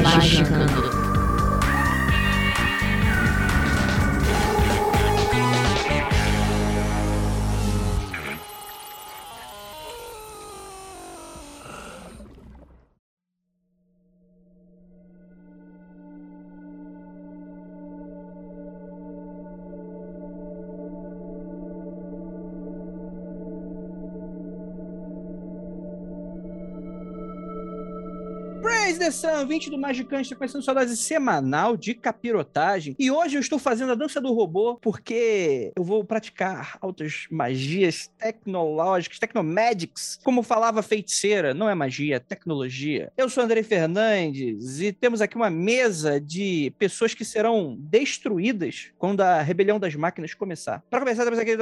Magicando. Praise the Sun, 20 do Magicante, está começando sua dose semanal de capirotagem. E hoje eu estou fazendo a dança do robô porque eu vou praticar altas magias tecnológicas, tecnomagics. Como falava feiticeira, não é magia, é tecnologia. Eu sou Andrei Fernandes e temos aqui uma mesa de pessoas que serão destruídas quando a rebelião das máquinas começar. Para começar, temos aqui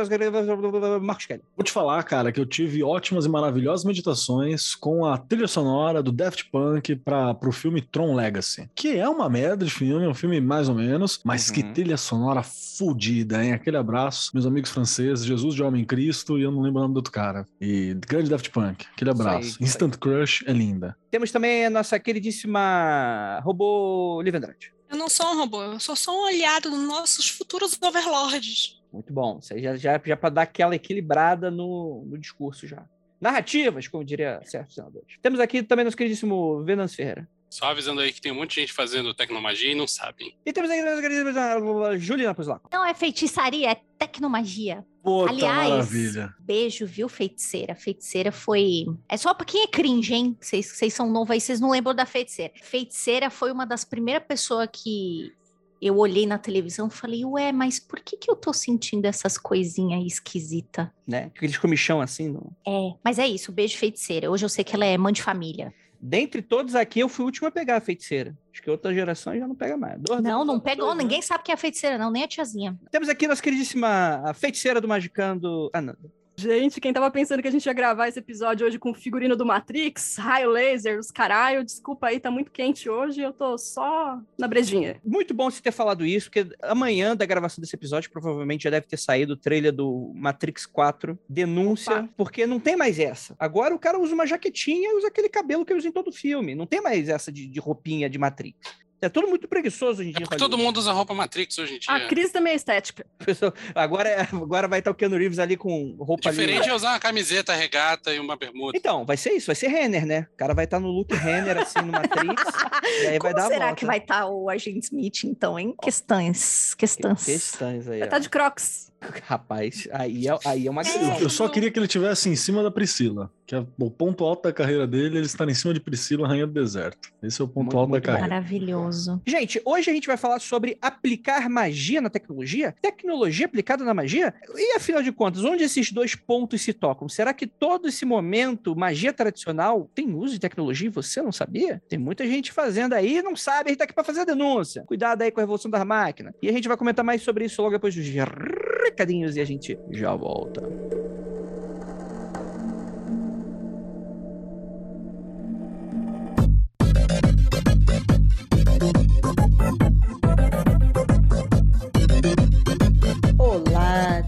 Marcos Kelly. Vou te falar, cara, que eu tive ótimas e maravilhosas meditações com a trilha sonora do Daft Punk para pro filme Tron Legacy, que é uma merda de filme, é um filme mais ou menos, mas Uhum. que trilha sonora fodida, hein? Aquele abraço, meus amigos franceses, Jesus de Homem Cristo e eu não lembro o nome do outro cara. E grande Daft Punk, aquele abraço. Instant Crush é linda. Temos também a nossa queridíssima robô Liv Andrade. Eu não sou um robô, eu sou só um aliado dos nossos futuros overlords. Muito bom. Isso aí já, já, já para dar aquela equilibrada no, no discurso já. Narrativas, como diria certos senadores. Temos aqui também nosso queridíssimo Venâncio Ferreira. Só avisando aí que tem um monte de gente fazendo tecnomagia e não sabem. E temos aqui nossa queridíssima Juliana Puslaco. Não é feitiçaria, é tecnomagia. Puta Aliás, maravilha. beijo, viu, feiticeira? Feiticeira foi. É só pra quem é cringe, hein? Vocês vocês são novos aí, vocês não lembram da feiticeira. Feiticeira foi uma das primeiras pessoas que eu olhei na televisão e falei, ué, mas por que, que eu tô sentindo essas coisinhas aí esquisitas? Né? Aqueles comichão assim. No... É, mas é isso, beijo, feiticeira. Hoje eu sei que ela é mãe de família. Dentre todos aqui, eu fui o último a pegar a feiticeira. Acho que outra geração já não pega mais. Dois- Não, não pegou, dois, né? ninguém sabe quem é feiticeira, não, nem a tiazinha. Temos aqui nossa queridíssima a feiticeira do Magicando, Ananda. Gente, quem tava pensando que a gente ia gravar esse episódio hoje com o figurino do Matrix, raio laser, os caralho, desculpa aí, tá muito quente hoje, eu tô só na brejinha. Muito bom você ter falado isso, porque amanhã da gravação desse episódio provavelmente já deve ter saído o trailer do Matrix 4, denúncia, Opa. porque não tem mais essa. Agora o cara usa uma jaquetinha e usa aquele cabelo que usa em todo o filme. Não tem mais essa de, de roupinha de Matrix. É tudo muito preguiçoso hoje em É dia. porque Hollywood. todo mundo usa roupa Matrix hoje em dia. A crise também é estética. Pessoal, Agora, é- agora vai estar o Keanu Reeves ali com roupa ali. Diferente é usar uma camiseta, regata e uma bermuda. Então, vai ser isso, vai ser Renner, né? O cara vai estar no look Renner, assim, no Matrix, e aí vai Como dar a será volta. que vai estar o agente Smith, então, hein? Questões, questões. Questões aí, Vai ó. tá de crocs. Rapaz, aí é, aí é uma agressão. Eu, só queria que ele tivesse em cima da Priscila, que é o ponto alto da carreira dele, ele está em cima de Priscila, rainha do deserto. Esse é o ponto Muito, alto da muito bom. carreira. Maravilhoso. Gente, hoje a gente vai falar sobre aplicar magia na tecnologia, tecnologia aplicada na magia. E afinal de contas, onde esses dois pontos se tocam? Será que todo esse momento, magia tradicional, tem uso de tecnologia e você não sabia? Tem muita gente fazendo aí e não sabe, a gente tá aqui pra fazer a denúncia. Cuidado aí com a revolução das máquinas. E a gente vai comentar mais sobre isso logo depois dos recadinhos e a gente já volta.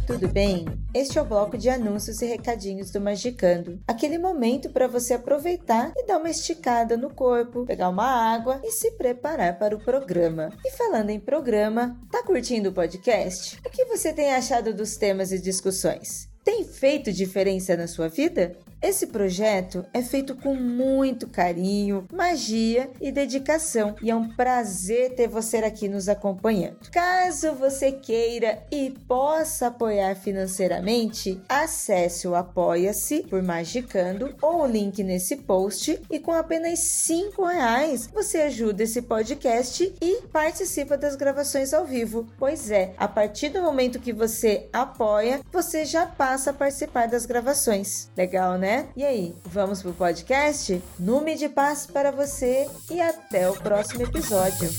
Tudo bem? Este é o bloco de anúncios e recadinhos do Magicando. Aquele momento para você aproveitar e dar uma esticada no corpo, pegar uma água e se preparar para o programa. E falando em programa, tá curtindo o podcast? O que você tem achado dos temas e discussões? Tem feito diferença na sua vida? Esse projeto é feito com muito carinho, magia e dedicação, e é um prazer ter você aqui nos acompanhando. Caso você queira e possa apoiar financeiramente, acesse o Apoia-se por Magicando ou o link nesse post e com apenas cinco reais você ajuda esse podcast e participa das gravações ao vivo. Pois é, a partir do momento que você apoia, você já passa a participar das gravações. Legal, né? Né? E aí, vamos pro podcast? Nume de paz para você e até o próximo episódio.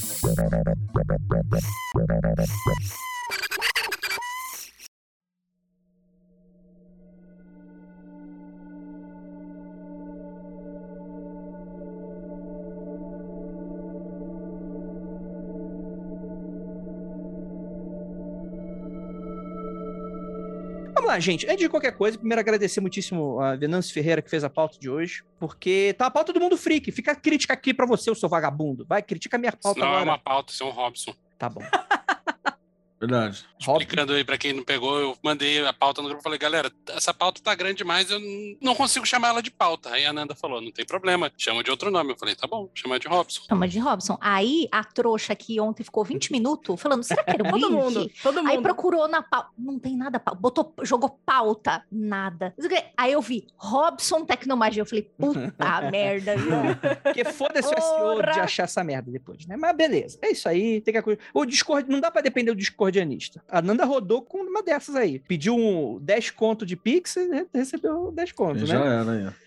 Lá, gente. Antes de qualquer coisa, primeiro agradecer muitíssimo a Venâncio Ferreira que fez a pauta de hoje, porque tá a pauta do mundo freak. Fica a crítica aqui pra você, o seu vagabundo. Vai, critica a minha Isso pauta não é agora. uma pauta, isso é um Robson. Tá bom. Verdade. Explicando aí pra quem não pegou, eu mandei a pauta no grupo e falei, galera, essa pauta tá grande demais, eu não consigo chamar ela de pauta. Aí a Nanda falou, não tem problema, chama de outro nome. Eu falei, tá bom, chama de Robson. Chama de Robson. Aí a trouxa que ontem ficou 20 minutos falando, será que era um Todo link? mundo, todo mundo. Aí procurou na pauta. Não tem nada, botou, jogou pauta, nada. Aí eu vi Robson Tecnomagia. Eu falei, puta merda, viu? Porque foda-se o SEO de achar essa merda depois, né? Mas beleza. É isso aí. Tem que... O Discord, não dá pra depender do discordianista. A Nanda rodou com uma dessas aí. Pediu um 10 conto de Pix e re- recebeu 10 conto, Já né? era aí. ó.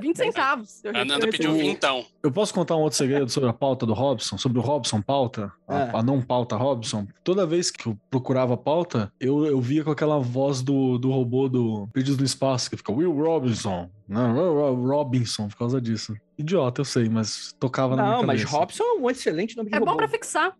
20 centavos. Eu A Nanda pediu vintão. Eu posso contar um outro segredo sobre a pauta do Robson? Sobre o Robson pauta? A, Ah. a não pauta Robson? Toda vez que eu procurava a pauta, eu, eu via com aquela voz do, do robô do Perdidos no Espaço, que fica Will Robinson. Não, Ro- Robinson, por causa disso. Idiota, eu sei, mas tocava na minha Não, mas cabeça. Robson é um excelente nome de É robô. bom pra fixar.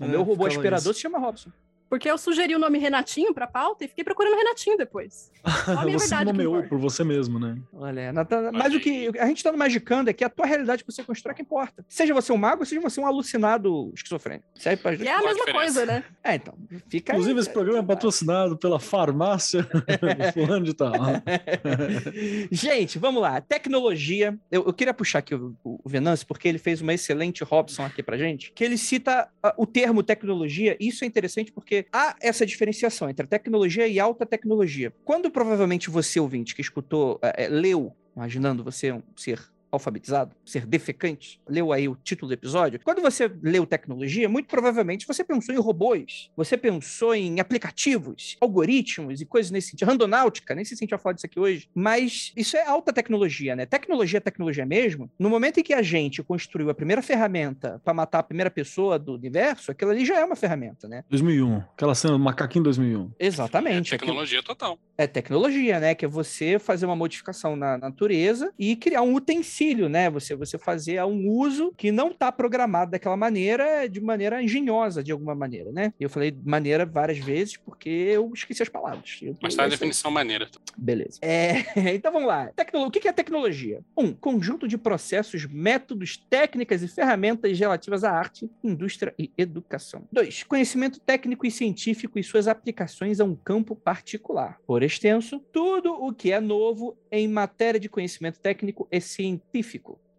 O meu É, robô ficava aspirador isso. se chama Robson. Porque eu sugeri o nome Renatinho pra pauta e fiquei procurando Renatinho depois. Só a minha você verdade nomeou por você mesmo, né? Olha, Natan- mas o que a gente tá no Magicando é que a tua realidade que você constrói é que importa. Seja você um mago, seja você um alucinado esquizofrênico. Serve pra E é a mesma diferença? coisa, né? É, então, fica aí. Inclusive, esse programa é patrocinado pela farmácia fulano de tal. Gente, vamos lá. Tecnologia. Eu, eu queria puxar aqui o, o Venâncio, porque ele fez uma excelente Robson aqui pra gente, que ele cita o termo tecnologia. e Isso é interessante porque há essa diferenciação entre a tecnologia e alta tecnologia. Quando provavelmente você, ouvinte, que escutou, eh, leu, imaginando você um ser alfabetizado, ser defecante, leu aí o título do episódio. Quando você leu tecnologia, muito provavelmente você pensou em robôs, você pensou em aplicativos, algoritmos e coisas nesse sentido. Randonáutica, nem sei se a gente vai falar disso aqui hoje, mas isso é alta tecnologia, né? Tecnologia é tecnologia mesmo. No momento em que a gente construiu a primeira ferramenta para matar a primeira pessoa do universo, aquilo ali já é uma ferramenta, né? 2001. Aquela cena do macaquinho 2001. Exatamente. Aquilo- Tecnologia total. é tecnologia, né? Que é você fazer uma modificação na natureza e criar um utensílio, né? Você, você fazer um uso que não está programado daquela maneira, de maneira engenhosa, de alguma maneira, né? E eu falei maneira várias vezes porque eu esqueci as palavras. Eu- Mas tá a é aí. definição maneira. Beleza. É, então vamos lá. Tecno... O que que é tecnologia? Um, conjunto de processos, métodos, técnicas e ferramentas relativas à arte, indústria e educação. Dois, conhecimento técnico e científico e suas aplicações a um campo particular. Por extenso, tudo o que é novo em matéria de conhecimento técnico e científico.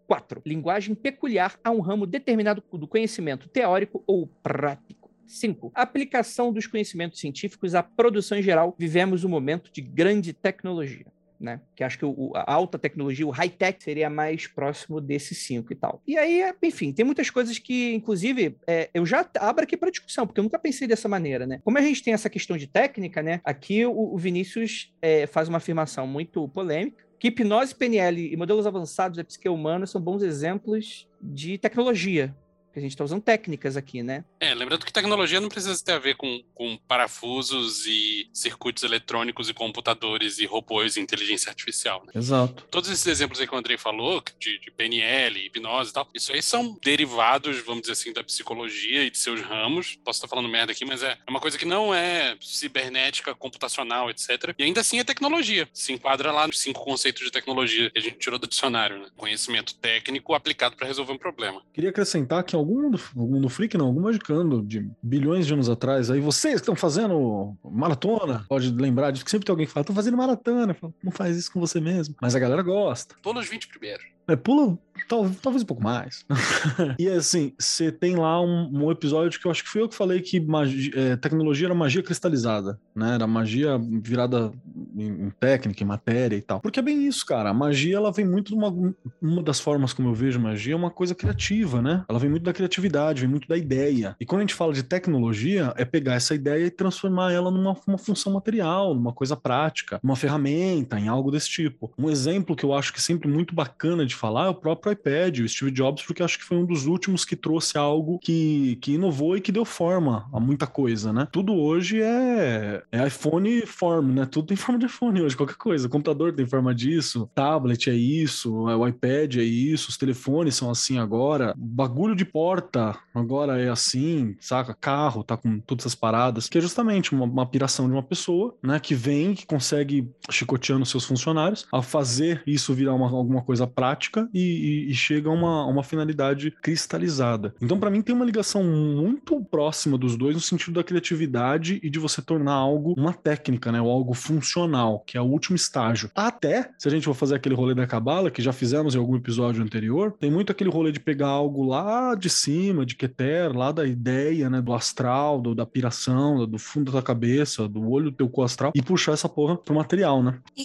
4. Linguagem peculiar a um ramo determinado do conhecimento teórico ou prático. 5. Aplicação dos conhecimentos científicos à produção em geral. Vivemos um momento de grande tecnologia. Né? Que acho que o- a alta tecnologia, o high-tech, seria mais próximo desses cinco e tal. E aí, enfim, tem muitas coisas que, inclusive, é, eu já abro aqui para discussão, porque eu nunca pensei dessa maneira, né? Como a gente tem essa questão de técnica, né? Aqui o, o Vinícius é, faz uma afirmação muito polêmica, que hipnose, PNL e modelos avançados da psique humana são bons exemplos de tecnologia. Que a gente está usando técnicas aqui, né? É, lembrando que tecnologia não precisa ter a ver com, com parafusos e circuitos eletrônicos e computadores e robôs e inteligência artificial, né? Exato. Todos esses exemplos aí que o Andrei falou, de, de PNL, hipnose e tal, isso aí são derivados, vamos dizer assim, da psicologia e de seus ramos. Posso estar falando merda aqui, mas é, é uma coisa que não é cibernética, computacional, etc. E ainda assim é tecnologia. Se enquadra lá nos cinco conceitos de tecnologia que a gente tirou do dicionário, né? Conhecimento técnico aplicado para resolver um problema. Queria acrescentar que algum do, algum do Freak, não, algum magicando de bilhões de anos atrás, aí vocês que estão fazendo maratona, pode lembrar disso, que sempre tem alguém que fala, tô fazendo maratona. Falo, não faz isso com você mesmo. Mas a galera gosta. Tô nos 20 primeiros. É, pula tal- talvez um pouco mais. e assim, você tem lá um, um episódio que eu acho que fui eu que falei que magi- é, tecnologia era magia cristalizada, né? Era magia virada em, em técnica, em matéria e tal. Porque é bem isso, cara. A magia, ela vem muito de uma, uma das formas como eu vejo magia, é uma coisa criativa, né? Ela vem muito da criatividade, vem muito da ideia. E quando a gente fala de tecnologia, é pegar essa ideia e transformar ela numa uma função material, numa coisa prática, numa ferramenta, em algo desse tipo. Um exemplo que eu acho que é sempre muito bacana de falar é o próprio iPad, o Steve Jobs, porque acho que foi um dos últimos que trouxe algo que, que inovou e que deu forma a muita coisa, né? Tudo hoje é, é iPhone form, né? Tudo tem forma de iPhone hoje, qualquer coisa. O computador tem forma disso, tablet é isso, o iPad é isso, os telefones são assim agora, bagulho de porta agora é assim, saca? Carro tá com todas essas paradas, que é justamente uma, uma piração de uma pessoa, né? Que vem, que consegue chicoteando seus funcionários, a fazer isso virar uma, alguma coisa prática e, e- e chega a uma, uma finalidade cristalizada. Então, pra mim, tem uma ligação muito próxima dos dois no sentido da criatividade e de você tornar algo uma técnica, né? Ou algo funcional, que é o último estágio. Até, se a gente for fazer aquele rolê da cabala, que já fizemos em algum episódio anterior, tem muito aquele rolê de pegar algo lá de cima, de Keter, lá da ideia, né? Do astral, do- da piração, do, do fundo da cabeça, do olho do teu cu astral, e puxar essa porra pro material, né? E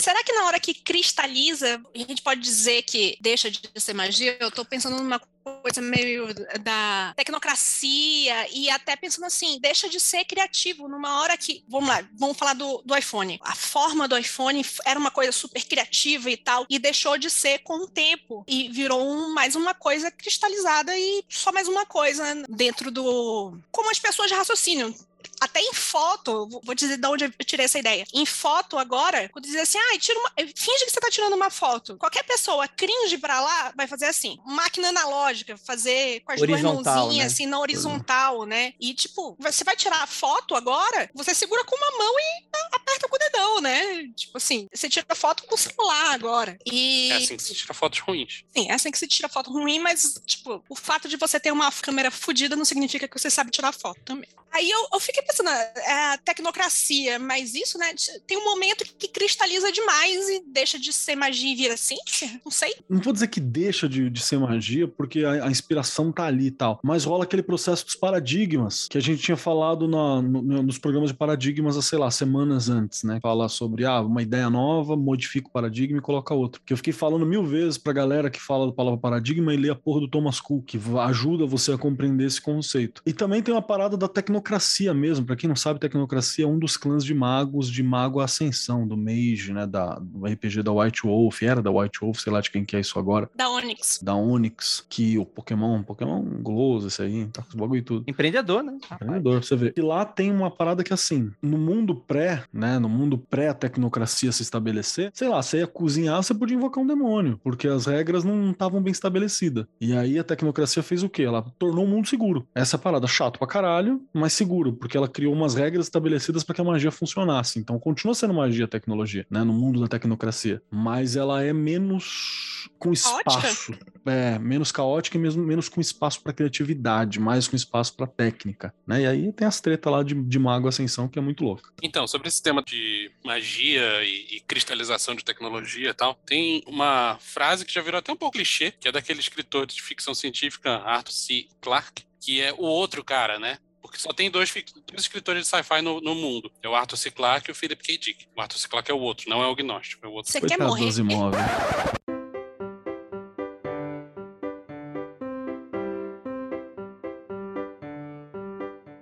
Será que na hora que cristaliza, a gente pode dizer que deixa de ser magia? Eu tô pensando numa coisa meio da tecnocracia e até pensando assim, deixa de ser criativo numa hora que, vamos lá, vamos falar do, do iPhone. A forma do iPhone era uma coisa super criativa e tal, e deixou de ser com o tempo e virou um- mais uma coisa cristalizada e só mais uma coisa dentro do como as pessoas raciocinam até em foto, vou- dizer de onde eu tirei essa ideia. Em foto agora, quando dizer assim, ah, tira uma, finge que você tá tirando uma foto. Qualquer pessoa cringe pra lá vai fazer assim, máquina analógica, fazer com as duas Horizontal, mãozinhas né? assim na horizontal, né? E tipo, você vai tirar a foto agora, você segura com uma mão e aperta com o dedão, né? Tipo assim, você tira a foto com o celular agora. E É assim que se tira fotos ruins. Sim, é assim que se tira foto ruim, mas, tipo, o fato de você ter uma câmera fodida não significa que você sabe tirar foto também. Aí eu, eu fiquei pensando, é a tecnocracia, mas isso, né? Tem um momento que cristaliza demais e deixa de ser magia e vira ciência? Não sei. Não vou dizer que deixa de, de ser magia, porque a, a inspiração tá ali e tal. Mas rola aquele processo dos paradigmas, que a gente tinha falado na- no- no- nos programas de paradigmas há, sei lá, semanas antes, né? Fala sobre, ah, uma ideia nova, modifica o paradigma e coloca outro. Que eu fiquei falando mil vezes pra galera que fala da palavra paradigma e lê a porra do Thomas Cook, que ajuda você a compreender esse conceito. E também tem uma parada da tecnocracia mesmo. Pra quem não sabe, tecnocracia é um dos clãs de magos de Mago Ascensão, do Mage, né? Da, do RPG da White Wolf, era da White Wolf, sei lá de quem que é isso agora Da Onyx. da Onyx, que o Pokémon, Pokémon Glows, esse aí, tá com os bagulho e tudo. Empreendedor, né? Empreendedor, pra você ver. E lá tem uma parada que assim, no mundo pré, né, no mundo pré-tecnocracia se estabelecer, sei lá, você ia cozinhar, você podia invocar um demônio, porque as regras não estavam bem estabelecidas. E aí a tecnocracia fez o quê? Ela tornou o mundo seguro. Essa é a parada chato pra caralho, mas seguro, porque ela criou umas regras estabelecidas para que a magia funcionasse. Então continua sendo magia a tecnologia, né, no mundo da tecnocracia, mas ela é menos com Caótica? espaço. É, menos caótica e mesmo menos com espaço para criatividade, mais com espaço para técnica, né? E aí tem as tretas lá de, de Mago Ascensão que é muito louca. Então, sobre esse tema de magia e, e cristalização de tecnologia e tal, tem uma frase que já virou até um pouco clichê, que é daquele escritor de ficção científica Arthur C. Clarke, que é o outro cara, né? Porque só tem dois, dois escritores de sci-fi no, no mundo. É o Arthur C. Clarke e o Philip K. Dick. O Arthur C. Clarke é o outro, não é o gnóstico, é o outro. Você quer morrer?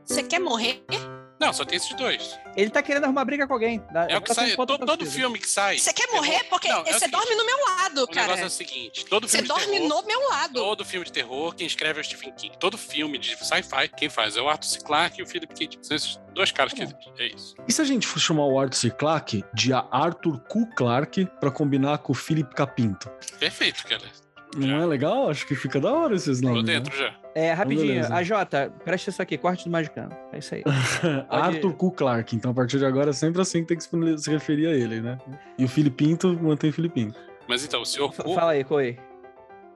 Você quer morrer? Não, só tem esses dois. Ele tá querendo arrumar briga com alguém. É o que tá sai. todo torcida. filme que sai. Você quer terror- morrer? Porque Não, é o você dorme no meu lado, O cara. negócio é o seguinte: todo Você filme de dorme terror, no meu lado. Todo filme de terror, quem escreve é o Stephen King. Todo filme de sci-fi, quem faz é o Arthur C. Clarke e o Philip K. Dick. São esses dois caras que existem. É isso. E se a gente for chamar o Arthur C. Clarke de Arthur Q. Clarke para combinar com o Philip Capinto? Perfeito, Keller. Não é legal? Acho que fica da hora esses Tô nomes. né? dentro já. É, rapidinho. beleza. A Jota, presta isso aqui, corte do Magicano. É isso aí. Arthur Q. Clarke. Então, a partir de agora, é sempre assim que tem que se referir a ele, né? E o Filipinto mantém Filipinto. Mas então, o senhor. F- Fala aí, Coei.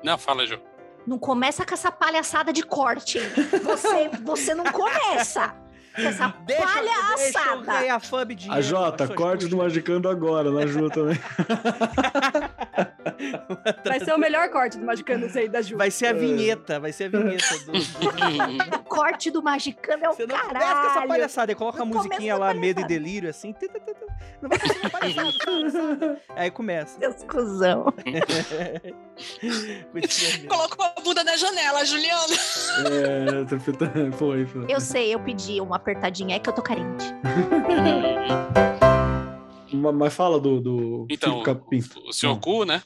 Não, fala, Jô. Não começa com essa palhaçada de corte. Você, você não começa. Com essa Deixa, deixa eu palhaçada. ganhar fub de A Jota, corte do Magicando agora, na Ju também. Vai ser o melhor corte do Magicanos aí da Ju. Vai ser a vinheta, vai ser a vinheta do. do- O corte do Magicano é o Você não com essa caralho. palhaçada, aí coloca a musiquinha lá, medo e delírio, assim. Não vai começar com palhaçada? Aí começa. Seus cuzão. Colocou a bunda na janela, Juliana. É, foi, foi. Eu sei, eu pedi uma apertadinha, é que eu tô carente. Ma- Mas fala do, do Então, Capim. o Sr. Ku, né?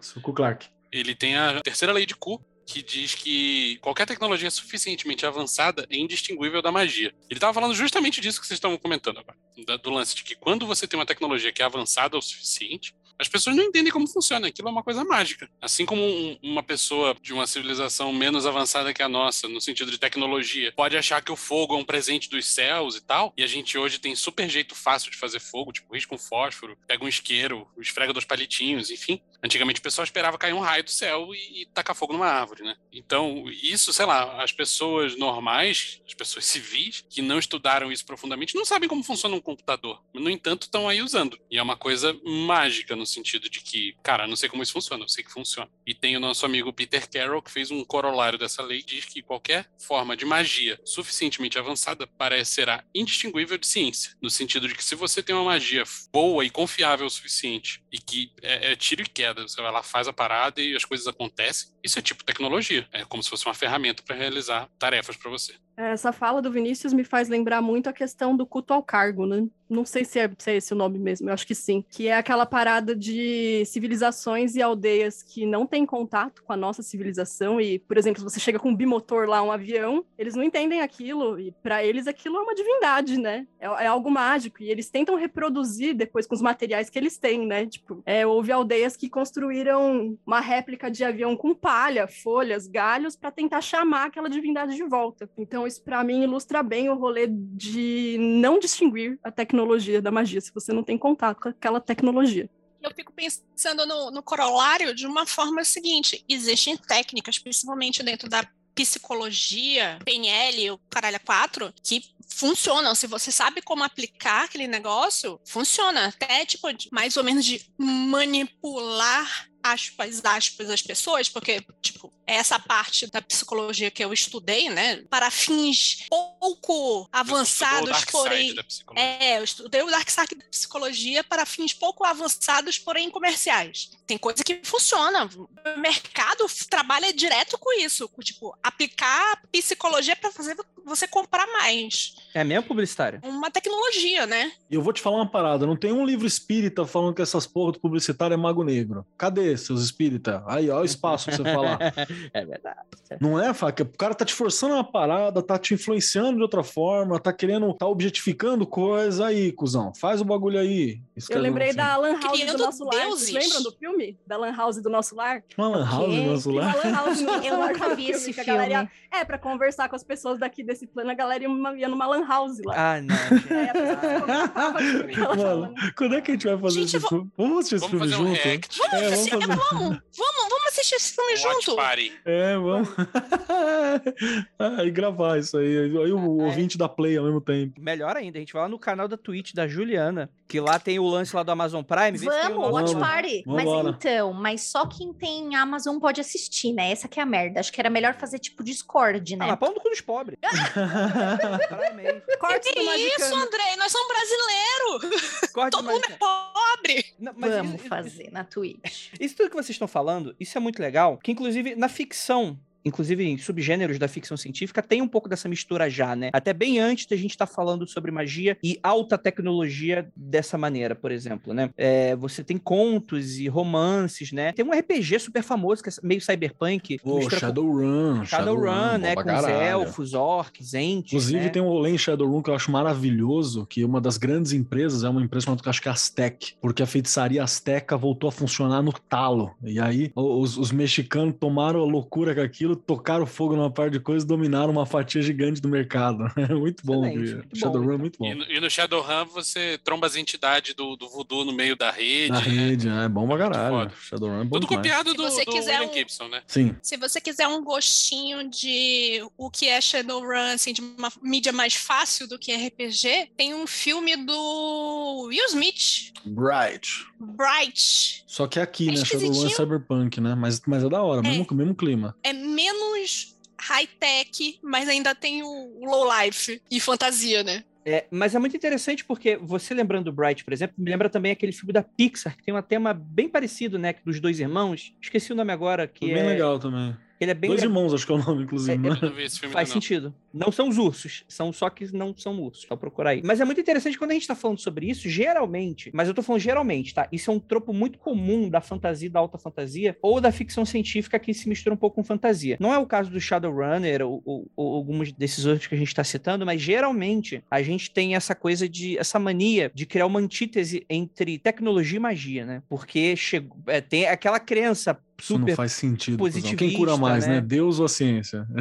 Seu cu Clark. Ele tem a terceira lei de Ku, que diz que qualquer tecnologia suficientemente avançada é indistinguível da magia. Ele estava falando justamente disso que vocês estavam comentando agora. Do lance de que quando você tem uma tecnologia que é avançada o suficiente, as pessoas não entendem como funciona. Aquilo é uma coisa mágica. Assim como um- uma pessoa de uma civilização menos avançada que a nossa, no sentido de tecnologia, pode achar que o fogo é um presente dos céus e tal, e a gente hoje tem super jeito fácil de fazer fogo, tipo, risca um fósforo, pega um isqueiro, esfrega dois palitinhos, enfim. Antigamente o pessoal esperava cair um raio do céu e, e tacar fogo numa árvore, né? Então, isso, sei lá, as pessoas normais, as pessoas civis, que não estudaram isso profundamente, não sabem como funciona um computador. No entanto, estão aí usando. E é uma coisa mágica no sentido de que, cara, não sei como isso funciona, eu sei que funciona. E tem o nosso amigo Peter Carroll, que fez um corolário dessa lei, diz que qualquer forma de magia suficientemente avançada parecerá indistinguível de ciência. No sentido de que se você tem uma magia boa e confiável o suficiente, e que é, é tiro e queda, você vai lá, faz a parada e as coisas acontecem, isso é tipo tecnologia. É como se fosse uma ferramenta para realizar tarefas para você. Essa fala do Vinícius me faz lembrar muito a questão do culto ao cargo, né? Não sei se é, se é esse o nome mesmo, eu acho que sim. Que é aquela parada de civilizações e aldeias que não têm contato com a nossa civilização. E, por exemplo, se você chega com um bimotor lá, um avião, eles não entendem aquilo. E para eles aquilo é uma divindade, né? É, é algo mágico. E eles tentam reproduzir depois com os materiais que eles têm, né? Tipo, é, houve aldeias que construíram uma réplica de avião com palha, folhas, galhos, para tentar chamar aquela divindade de volta. Então, isso para mim ilustra bem o rolê de não distinguir a tecnologia da magia, se você não tem contato com aquela tecnologia. Eu fico pensando no, no corolário de uma forma seguinte: existem técnicas, principalmente dentro da psicologia, PNL, o caralho 4, que funcionam. Se você sabe como aplicar aquele negócio, funciona. Até, tipo, mais ou menos de manipular aspas, aspas, as pessoas, porque, tipo, é essa parte da psicologia que eu estudei, né? Para fins pouco avançados, Estudou o dark porém. side da psicologia. É, eu estudei o Dark Side da Psicologia para fins pouco avançados, porém comerciais. Tem coisa que funciona. O mercado trabalha direto com isso, com, tipo, aplicar a psicologia para fazer você comprar mais. É mesmo publicitário? Uma tecnologia, né? E eu vou te falar uma parada, não tem um livro espírita falando que essas porra do publicitário é mago negro. Cadê, seus espírita? Aí, ó o espaço pra você falar. É verdade. Não é, Faca? O cara tá te forçando uma parada, tá te influenciando de outra forma, tá querendo, tá objetificando coisa aí, cuzão. Faz o bagulho aí. Eu lembrei assim. da Lan House do Criando Nosso Lar. Vocês lembram do filme? Da Lan House do Nosso Lar? Uma lan house quê? no nosso uma lar. Lan House no Nosso Eu Lar nunca no vi esse a galera filme. É, pra conversar com as pessoas daqui desse plano, a galera ia numa, ia numa Lan House lá. Ah, não. Mano, quando é que a gente vai fazer Gente, esse vou- filme? Vamos assistir esse Vamos filme fazer um junto? react. É, vamos Assistir- Vamos, vamos, vamos assistir esse filme Watch junto. Party. É, vamos. ah, e gravar isso aí. Aí o Ah, é. ouvinte da Play ao mesmo tempo. Melhor ainda, a gente vai lá no canal da Twitch da Juliana, que lá tem o lance lá do Amazon Prime. Vamos, nosso- Watch Vamos. Party. Mas Vambora. então, mas só quem tem Amazon pode assistir, né? Essa que é a merda. Acho que era melhor fazer tipo Discord, Ah, né? mas pau no cu dos pobres. Do Que isso, Magicano. Andrei? Nós somos brasileiros. Corte Todo mundo é pobre. Não, mas Vamos isso- isso- fazer na Twitch. Isso tudo que vocês estão falando, isso é muito legal, que inclusive na ficção, inclusive em subgêneros da ficção científica, tem um pouco dessa mistura já, né? Até bem antes da gente estar falando sobre magia e alta tecnologia dessa maneira, por exemplo, né? É, você tem contos e romances, né? Tem um RPG super famoso, que é meio cyberpunk. Pô, mistura com Shadowrun. Shadowrun, né? Com os elfos, orcs, entes, Inclusive, né? tem um rolê em Shadowrun que eu acho maravilhoso, que uma das grandes empresas é uma empresa chamada, que eu acho que é Aztec, porque a feitiçaria Azteca voltou a funcionar no talo. E aí, os, os mexicanos tomaram a loucura com aquilo, tocaram fogo numa parte de coisa e dominaram uma fatia gigante do mercado. É muito bom. Muito bom, Shadowrun é então. muito bom. E no, e no Shadowrun você tromba as entidades do, do voodoo no meio da rede. Na né? rede, é bom pra caralho. Shadowrun é bom Tudo demais. copiado Se do, você do quiser William um- Gibson, né? Sim. Se você quiser um gostinho de o que é Shadowrun, assim, de uma mídia mais fácil do que RPG, tem um filme do Will Smith, Bright. Bright. Só que é aqui, É né? Shadowrun é cyberpunk, né? Mas, mas é da hora, É. mesmo, mesmo clima. É menos high-tech, mas ainda tem o, low-life e fantasia, né? É, mas é muito interessante porque você lembrando do Bright, por exemplo, me lembra também aquele filme da Pixar, que tem um tema bem parecido, né? Dos dois irmãos. Esqueci o nome agora, que Foi é. bem legal também. Ele é bem Dois irmãos, acho que é o nome, inclusive. É, né? Eu não vi esse filme Faz não. sentido. Não são os ursos, são só que não são ursos. Só procurar aí. Mas é muito interessante quando a gente tá falando sobre isso, geralmente, mas eu tô falando geralmente, tá? Isso é um tropo muito comum da fantasia, da alta fantasia, ou da ficção científica que se mistura um pouco com fantasia. Não é o caso do Shadowrunner ou, ou, ou alguns desses outros que a gente tá citando, mas geralmente a gente tem essa coisa de, essa mania de criar uma antítese entre tecnologia e magia, né? Porque chegou, é, tem aquela crença Isso não super faz sentido. cuzão. Quem positivista, cura mais, né? né? Deus ou a ciência?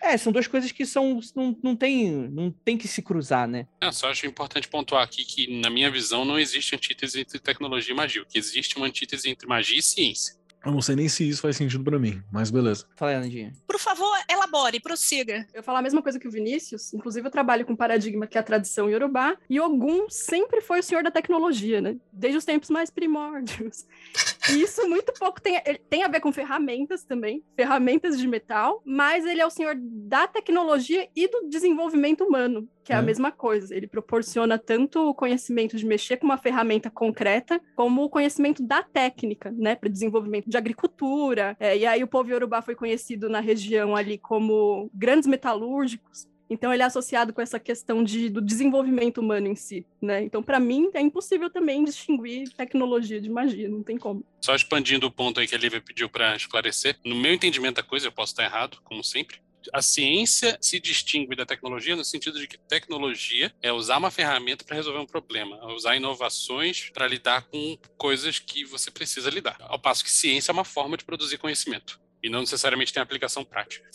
É, são duas coisas que são não, não tem não tem que se cruzar, né? É, só acho importante pontuar aqui que, na minha visão, não existe antítese entre tecnologia e magia. O que existe é uma antítese entre magia e ciência. Eu não sei nem se isso faz sentido pra mim, mas beleza. Fala aí, Nandinha. Por favor, elabore, prossiga. Eu falar a mesma coisa que o Vinícius, inclusive eu trabalho com paradigma que é a tradição iorubá, e Ogum sempre foi o senhor da tecnologia, né? Desde os tempos mais primórdios. E isso muito pouco tem, tem a ver com ferramentas também, ferramentas de metal, mas ele é o senhor da tecnologia e do desenvolvimento humano, que é, a É. mesma coisa. Ele proporciona tanto o conhecimento de mexer com uma ferramenta concreta, como o conhecimento da técnica, né, para desenvolvimento de agricultura. É, e aí o povo iorubá foi conhecido na região ali como grandes metalúrgicos. Então ele é associado com essa questão de, do desenvolvimento humano em si, né? Então para mim é impossível também distinguir tecnologia de magia, não tem como. Só expandindo o ponto aí que a Lívia pediu para esclarecer, no meu entendimento da coisa, eu posso estar errado, como sempre. A ciência se distingue da tecnologia no sentido de que tecnologia é usar uma ferramenta para resolver um problema, é usar inovações para lidar com coisas que você precisa lidar. Ao passo que ciência é uma forma de produzir conhecimento e não necessariamente tem aplicação prática.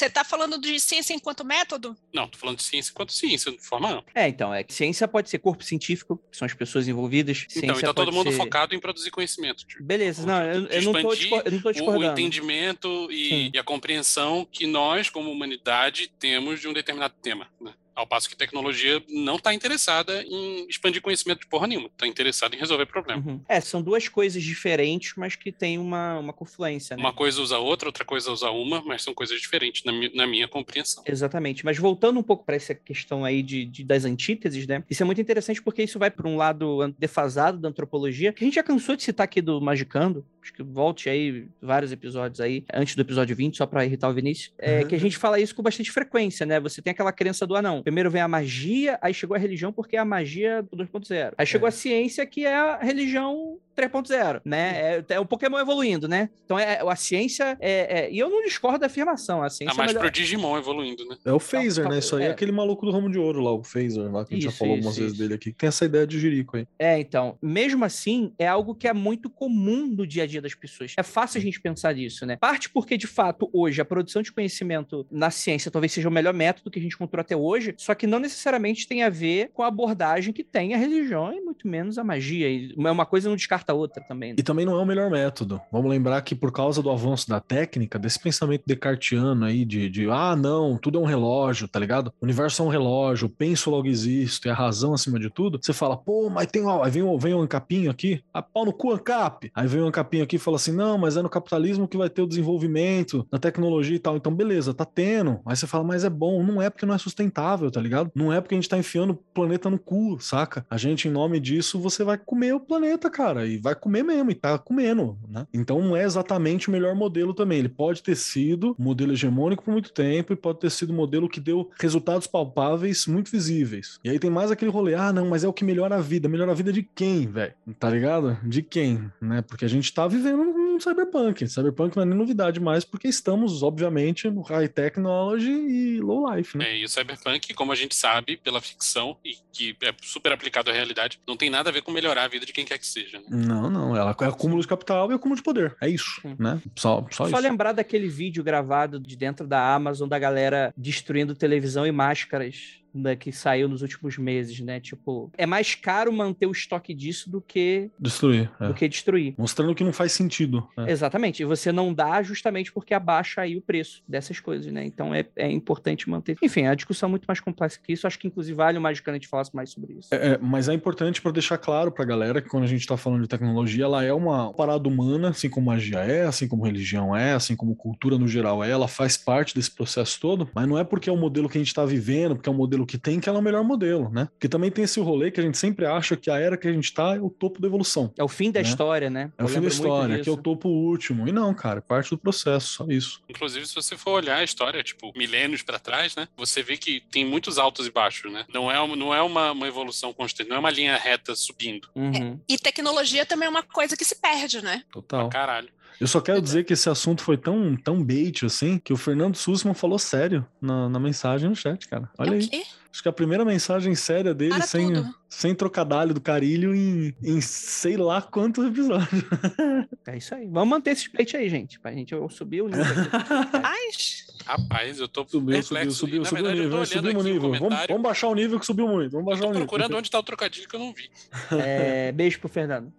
Você está falando de ciência enquanto método? Não, tô falando de ciência enquanto ciência, de forma ampla. É, então, é que ciência pode ser corpo científico, que são as pessoas envolvidas. Então, Ciência então todo mundo ser- focado em produzir conhecimento. tipo, Beleza, não, eu, eu não tô, expandir discor- eu não tô o, o discordando. entendimento e, e a compreensão que nós, como humanidade, temos de um determinado tema. né? Ao passo que tecnologia não está interessada em expandir conhecimento de porra nenhuma, está interessada em resolver problema. Uhum. É, são duas coisas diferentes, mas que tem uma, uma confluência, né? Uma coisa usa outra, outra coisa usa uma, mas são coisas diferentes na, mi- na minha compreensão. Exatamente. Mas voltando um pouco para essa questão aí de, de- das antíteses, né? Isso é muito interessante porque isso vai para um lado defasado da antropologia, que a gente já cansou de citar aqui do Magicando. Acho que volte aí vários episódios aí, antes do episódio 20, só para irritar o Vinícius. É que a gente fala isso com bastante frequência, né? Você tem aquela crença do anão. Primeiro vem a magia, aí chegou a religião porque é a magia do 2.0. Aí chegou É. a ciência, que é a religião 3.0, né? É, é o Pokémon evoluindo, né? Então é, a ciência é, é- E eu não discordo da afirmação. A ciência Ah, mas é melhor- pro Digimon evoluindo, né? É o Phaser, Tá- né? Isso aí é. é. aquele maluco do ramo de ouro lá, o Phaser lá, que a gente já Isso, falou isso, algumas vezes isso. dele aqui. que Tem essa ideia de jirico aí. É, então, mesmo assim, é algo que é muito comum do dia a dia das pessoas. É fácil a gente pensar nisso, né? Parte porque, de fato, hoje, a produção de conhecimento na ciência talvez seja o melhor método que a gente encontrou até hoje, só que não necessariamente tem a ver com a abordagem que tem a religião e muito menos a magia. E uma coisa não descarta a outra também. né? E também não é o melhor método. Vamos lembrar que por causa do avanço da técnica, desse pensamento descartiano aí de, de ah, não, tudo é um relógio, tá ligado? O universo é um relógio, penso logo existo, é a razão acima de tudo. Você fala, pô, mas tem, ó, aí vem, um- vem um ancapinho aqui, a pau no cu ancap. Aí vem um ancapinho aqui e fala assim, não, mas é no capitalismo que vai ter o desenvolvimento, na tecnologia e tal. Então, beleza, tá tendo. Aí você fala, mas é bom. Não é porque não é sustentável, tá ligado? Não é porque a gente tá enfiando o planeta no cu, saca? A gente, em nome disso, você vai comer o planeta, cara, e vai comer mesmo, e tá comendo, né? Então não é exatamente o melhor modelo também. Ele pode ter sido modelo hegemônico por muito tempo e pode ter sido um modelo que deu resultados palpáveis muito visíveis. E aí tem mais aquele rolê, ah, não, mas é o que melhora a vida. Melhora a vida de quem, velho? Tá ligado? De quem, né? Porque a gente tá vivendo no Cyberpunk. Cyberpunk não é nem novidade mais, porque estamos, obviamente, no high technology e low life, né? É, e o Cyberpunk, como a gente sabe, pela ficção, e que é super aplicado à realidade, não tem nada a ver com melhorar a vida de quem quer que seja. Né? Não, não. Ela é acúmulo de capital e acúmulo de poder. É isso, Sim. né? Só, só, Só isso. lembrar daquele vídeo gravado de dentro da Amazon da galera destruindo televisão e máscaras né, que saiu nos últimos meses, né? Tipo, é mais caro manter o estoque disso do que, Destruir. é. do que destruir. Mostrando que não faz sentido. né? Exatamente. E você não dá justamente porque abaixa aí o preço dessas coisas, né? Então é, é importante manter. Enfim, a discussão é muito mais complexa que isso. Acho que, inclusive, vale o mais que a gente falasse mais sobre isso. É, é, mas é importante para deixar claro pra galera que quando a gente tá falando de tecnologia, ela é uma parada humana, assim como magia é, assim como religião é, assim como cultura no geral é, ela faz parte desse processo todo, mas não é porque é o modelo que a gente tá vivendo, porque é o modelo que tem, que ela é o melhor modelo, né? Porque também tem esse rolê que a gente sempre acha que a era que a gente tá é o topo da evolução. É o fim da Né? história, né? É Eu o fim da história, que é o topo último. E não, cara, é parte do processo, só isso. Inclusive, se você for olhar a história, tipo, milênios pra trás, né? Você vê que tem muitos altos e baixos, né? Não é, uma- não é uma, uma evolução constante, não é uma linha reta subindo. Uhum. E tecnologia também é uma coisa que se perde, né? Total. Caralho. Eu só quero dizer que esse assunto foi tão, tão bait assim que o Fernando Sussman falou sério na, na mensagem no chat, cara. Olha é aí. Acho que a primeira mensagem séria dele, Para sem, tudo. sem trocadalho do carilho, em, em sei lá quantos episódios. É isso aí. Vamos manter esse plate aí, gente. Pra gente eu subir o nível aqui. Mas, Rapaz, eu tô Subiu, perplexo. subiu, subiu, subiu o verdade, nível, subimos o nível. Vamos, vamos baixar o nível que subiu muito. Vamos baixar Eu o tô nível. procurando onde tá o trocadilho que eu não vi. É, beijo pro Fernando.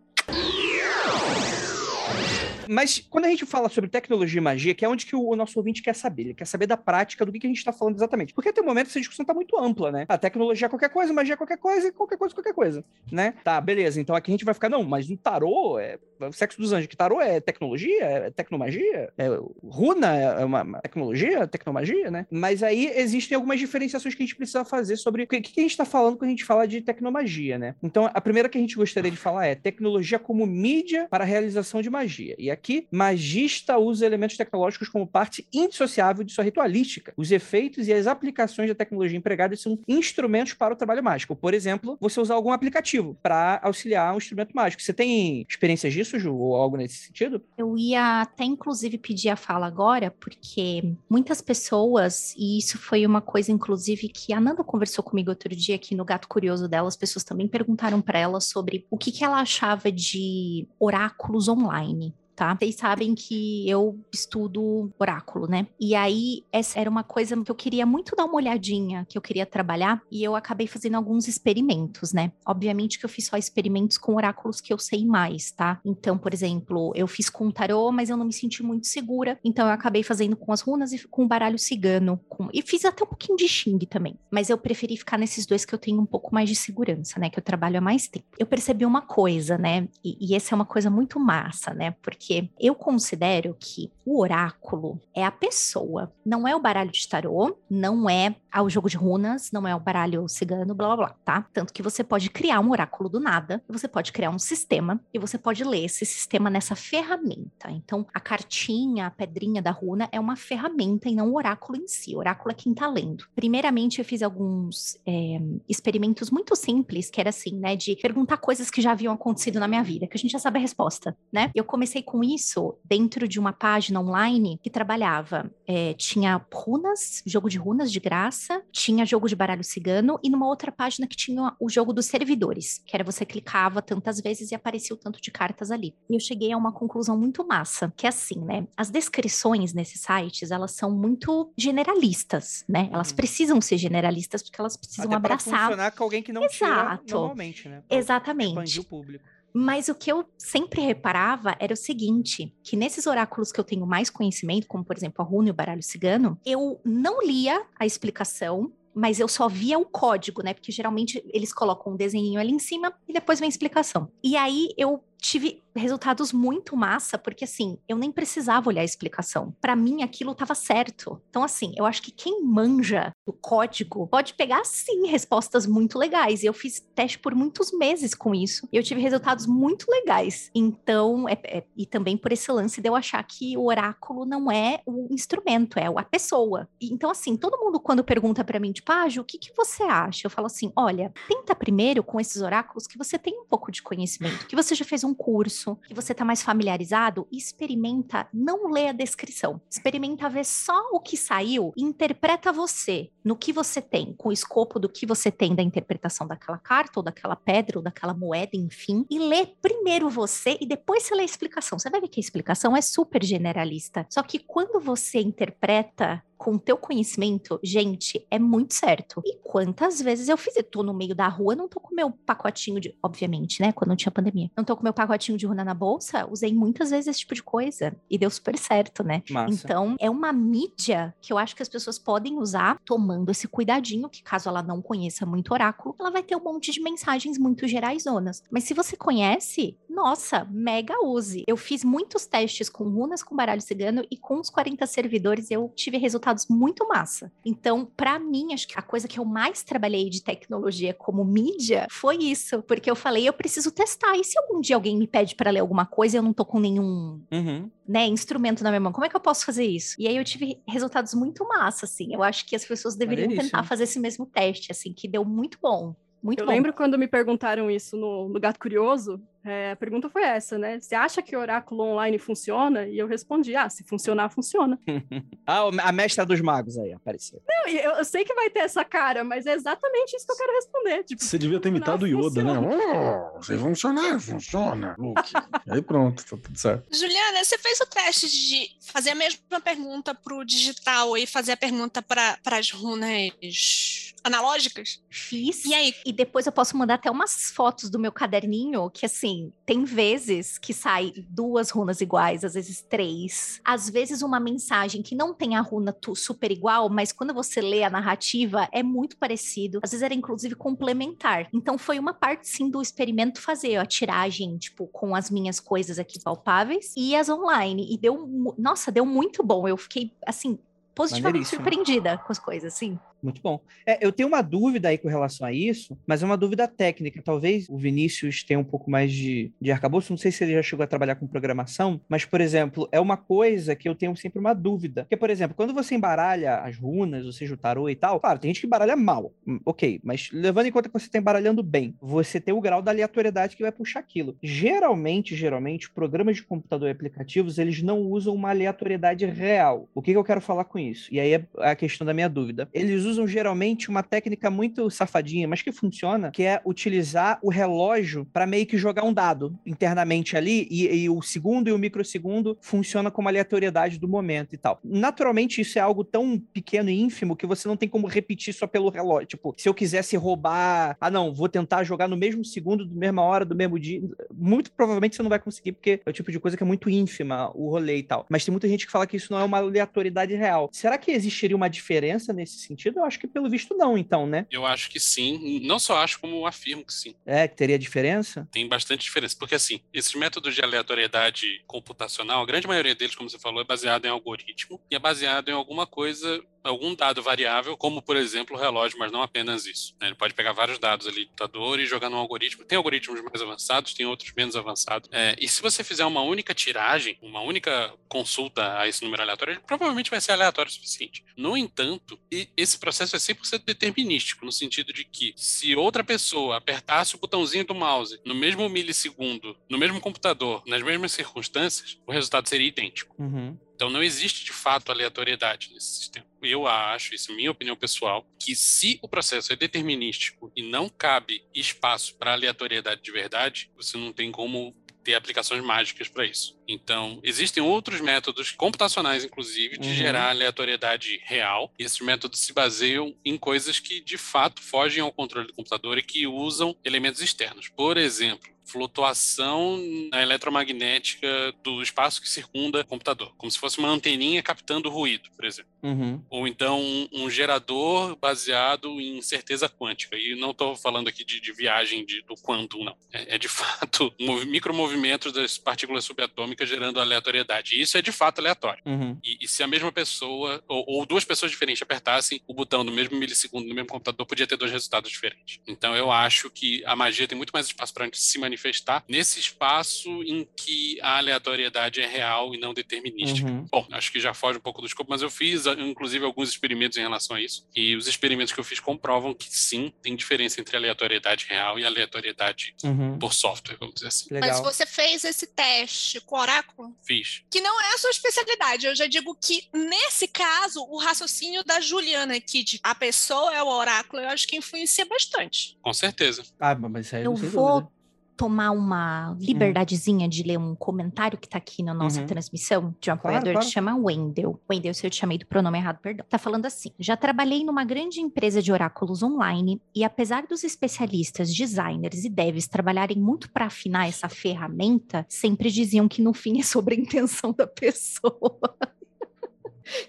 Mas quando a gente fala sobre tecnologia e magia, que é onde que o, o nosso ouvinte quer saber, ele quer saber da prática, do que, que a gente está falando exatamente. Porque tem um momento essa discussão tá muito ampla, né? A tecnologia é qualquer coisa, magia é qualquer coisa, qualquer coisa é qualquer coisa, né? Tá, beleza. Então aqui a gente vai ficar, não, mas o tarô, é, o sexo dos anjos, que tarô é tecnologia, é tecnomagia, é runa é uma tecnologia, tecnomagia, né? Mas aí existem algumas diferenciações que a gente precisa fazer sobre o que, que a gente está falando quando a gente fala de tecnomagia, né? Então a primeira que a gente gostaria de falar é tecnologia como mídia para a realização de magia. E aqui, magista usa elementos tecnológicos como parte indissociável de sua ritualística. Os efeitos e as aplicações da tecnologia empregadas são instrumentos para o trabalho mágico. Por exemplo, você usar algum aplicativo para auxiliar um instrumento mágico. Você tem experiências disso, Ju, ou algo nesse sentido? Eu ia até inclusive pedir a fala agora, porque muitas pessoas, e isso foi uma coisa inclusive que a Nanda conversou comigo outro dia aqui no Gato Curioso dela, as pessoas também perguntaram para ela sobre o que, que ela achava de oráculos online. Tá? Vocês sabem que eu estudo oráculo, né? E aí, essa era uma coisa que eu queria muito dar uma olhadinha, que eu queria trabalhar, e eu acabei fazendo alguns experimentos, né? Obviamente que eu fiz só experimentos com oráculos que eu sei mais, tá? Então, por exemplo, eu fiz com tarô, mas eu não me senti muito segura, então eu acabei fazendo com as runas e com o baralho cigano, com... e fiz até um pouquinho de Xing também. Mas eu preferi ficar nesses dois que eu tenho um pouco mais de segurança, né? Que eu trabalho há mais tempo. Eu percebi uma coisa, né? E, e essa é uma coisa muito massa, né? Porque eu considero que o oráculo é a pessoa, não é o baralho de tarô, não é o jogo de runas, não é o baralho cigano, blá blá blá, tá? Tanto que você pode criar um oráculo do nada, você pode criar um sistema e você pode ler esse sistema nessa ferramenta. Então, a cartinha, a pedrinha da runa é uma ferramenta e não o oráculo em si. O oráculo é quem tá lendo. Primeiramente, eu fiz alguns é, experimentos muito simples, que era assim, né, de perguntar coisas que já haviam acontecido na minha vida, que a gente já sabe a resposta, né? Eu comecei com isso dentro de uma página online que trabalhava, é, tinha runas, jogo de runas de graça, tinha jogo de baralho cigano e numa outra página que tinha o jogo dos servidores, que era você clicava tantas vezes e aparecia o tanto de cartas ali. E eu cheguei a uma conclusão muito massa, que é assim, né? As descrições nesses sites, elas são muito generalistas, né? Elas Uhum. precisam ser generalistas porque elas precisam Até pra abraçar funcionar com alguém que não tira Exato. normalmente, né? Pra Exatamente. Expandir o público. Mas o que eu sempre reparava era o seguinte: que nesses oráculos que eu tenho mais conhecimento, como por exemplo a runa e o baralho cigano, eu não lia a explicação. Mas eu só via o código, né? Porque geralmente eles colocam um desenho ali em cima e depois vem a explicação. E aí eu tive resultados muito massa, porque assim, eu nem precisava olhar a explicação. Para mim, aquilo estava certo. Então, assim, eu acho que quem manja do código pode pegar, sim, respostas muito legais. E eu fiz teste por muitos meses com isso. E eu tive resultados muito legais. Então, é, é- e também por esse lance de eu achar que o oráculo não é o instrumento, é a pessoa. E, então, assim, todo mundo quando pergunta para mim, tipo, ah, Ju, o que, que você acha? Eu falo assim, olha, tenta primeiro com esses oráculos que você tem um pouco de conhecimento, que você já fez um curso, que você tá mais familiarizado, experimenta não ler a descrição. Experimenta ver só o que saiu interpreta você no que você tem, com o escopo do que você tem da interpretação daquela carta, ou daquela pedra, ou daquela moeda, enfim, e lê primeiro você e depois você lê a explicação. Você vai ver que a explicação é super generalista. Só que quando você interpreta com o teu conhecimento, gente, é muito certo. E quantas vezes eu fiz? Eu tô no meio da rua, não tô com meu pacotinho de. Obviamente, né? Quando não tinha pandemia. Não tô com meu pacotinho de runa na bolsa, usei muitas vezes esse tipo de coisa. E deu super certo, né? Massa. Então, é uma mídia que eu acho que as pessoas podem usar tomando esse cuidadinho, que caso ela não conheça muito oráculo, ela vai ter um monte de mensagens muito gerais zonas. Mas se você conhece, nossa, mega use. Eu fiz muitos testes com runas com baralho cigano e com os 40 servidores eu tive resultados muito massa. Então, para mim, acho que a coisa que eu mais trabalhei de tecnologia como mídia foi isso, porque eu falei, eu preciso testar. E se algum dia alguém me pede para ler alguma coisa e eu não tô com nenhum Uhum. né, instrumento na minha mão. Como é que eu posso fazer isso? E aí eu tive resultados muito massa, assim. Eu acho que as pessoas deveriam tentar fazer esse mesmo teste, assim, que deu muito bom. Muito Eu bom. lembro quando me perguntaram isso no, no Gato Curioso, é, a pergunta foi essa, né? Você acha que oráculo online funciona? E eu respondi, ah, se funcionar, funciona. Ah, a mestra dos magos aí, apareceu. Não, eu, eu sei que vai ter essa cara, mas é exatamente isso que eu quero responder. Tipo, Você devia ter imitado o Yoda, né? Oh, se funcionar, funciona, Luke. Aí pronto, tá tudo certo. Juliana, você fez o teste de fazer a mesma pergunta pro digital e fazer a pergunta para as runas analógicas? Fiz. E aí? E depois eu posso mandar até umas fotos do meu caderninho, que assim, tem vezes que sai duas runas iguais, às vezes três. Às vezes uma mensagem que não tem a runa super igual, mas quando você lê a narrativa, é muito parecido. Às vezes era inclusive complementar. Então foi uma parte sim do experimento fazer a tiragem, tipo, com as minhas coisas aqui palpáveis e as online. E deu, nossa, deu muito bom. Eu fiquei assim, positivamente surpreendida com as coisas, assim. Muito bom. É, eu tenho uma dúvida aí com relação a isso, mas é uma dúvida técnica. Talvez o Vinícius tenha um pouco mais de, de arcabouço. Não sei se ele já chegou a trabalhar com programação, mas, por exemplo, é uma coisa que eu tenho sempre uma dúvida. Porque, por exemplo, quando você embaralha as runas, ou seja, o tarô e tal, claro, tem gente que embaralha mal, hum, ok, mas levando em conta que você está embaralhando bem, você tem o grau da aleatoriedade que vai puxar aquilo. Geralmente, geralmente, programas de computador e aplicativos, eles não usam uma aleatoriedade real. O que, que eu quero falar com isso? E aí é a questão da minha dúvida. Eles usam geralmente uma técnica muito safadinha, mas que funciona, que é utilizar o relógio para meio que jogar um dado internamente ali, e, e o segundo e o microsegundo funciona como aleatoriedade do momento e tal. Naturalmente, isso é algo tão pequeno e ínfimo que você não tem como repetir só pelo relógio. Tipo, se eu quisesse roubar, ah, não, vou tentar jogar no mesmo segundo, do mesma hora, do mesmo dia, muito provavelmente você não vai conseguir, porque é o tipo de coisa que é muito ínfima, o rolê e tal. Mas tem muita gente que fala que isso não é uma aleatoriedade real. Será que existiria uma diferença nesse sentido? Eu acho que pelo visto não, então, né? Eu acho que sim. Não só acho, como afirmo que sim. É, que teria diferença? Tem bastante diferença. Porque, assim, esses métodos de aleatoriedade computacional, a grande maioria deles, como você falou, é baseado em algoritmo e é baseado em alguma coisa, algum dado variável, como, por exemplo, o relógio, mas não apenas isso. né? Ele pode pegar vários dados ali do computador e jogar num algoritmo. Tem algoritmos mais avançados, tem outros menos avançados. É, e se você fizer uma única tiragem, uma única consulta a esse número aleatório, ele provavelmente vai ser aleatório o suficiente. No entanto, esse processo é 100% determinístico, no sentido de que se outra pessoa apertasse o botãozinho do mouse no mesmo milissegundo, no mesmo computador, nas mesmas circunstâncias, o resultado seria idêntico. Uhum. Então não existe de fato aleatoriedade nesse sistema. Eu acho, isso é minha opinião pessoal, que se o processo é determinístico e não cabe espaço para aleatoriedade de verdade, você não tem como ter aplicações mágicas para isso. Então, existem outros métodos computacionais, inclusive, de Uhum. gerar aleatoriedade real. E esses métodos se baseiam em coisas que, de fato, fogem ao controle do computador e que usam elementos externos. Por exemplo, flutuação na eletromagnética do espaço que circunda o computador, como se fosse uma anteninha captando ruído, por exemplo. Uhum. Ou então um, um gerador baseado em certeza quântica. E não estou falando aqui de, de viagem de, do quantum, não. É, é de fato movi- micromovimentos das partículas subatômicas gerando aleatoriedade. E isso é de fato aleatório. Uhum. E, e se a mesma pessoa, ou, ou duas pessoas diferentes apertassem o botão no mesmo milissegundo no mesmo computador, podia ter dois resultados diferentes. Então eu acho que a magia tem muito mais espaço para se manifestar manifestar nesse espaço em que a aleatoriedade é real e não determinística. Uhum. Bom, acho que já foge um pouco do escopo, mas eu fiz, inclusive, alguns experimentos em relação a isso. E os experimentos que eu fiz comprovam que sim, tem diferença entre aleatoriedade real e aleatoriedade Uhum. por software, vamos dizer assim. Mas Legal. você fez esse teste com o oráculo? Fiz. Que não é a sua especialidade. Eu já digo que, nesse caso, o raciocínio da Juliana aqui, de a pessoa é o oráculo, eu acho que influencia bastante. Com certeza. Ah, mas isso aí Eu sem vou dúvida. Tomar uma liberdadezinha de ler um comentário que tá aqui na nossa Uhum. transmissão de um Claro, apoiador claro. que chama Wendel. Wendel, se eu te chamei do pronome errado, perdão. Tá falando assim: já trabalhei numa grande empresa de oráculos online e apesar dos especialistas, designers e devs trabalharem muito para afinar essa ferramenta, sempre diziam que no fim é sobre a intenção da pessoa.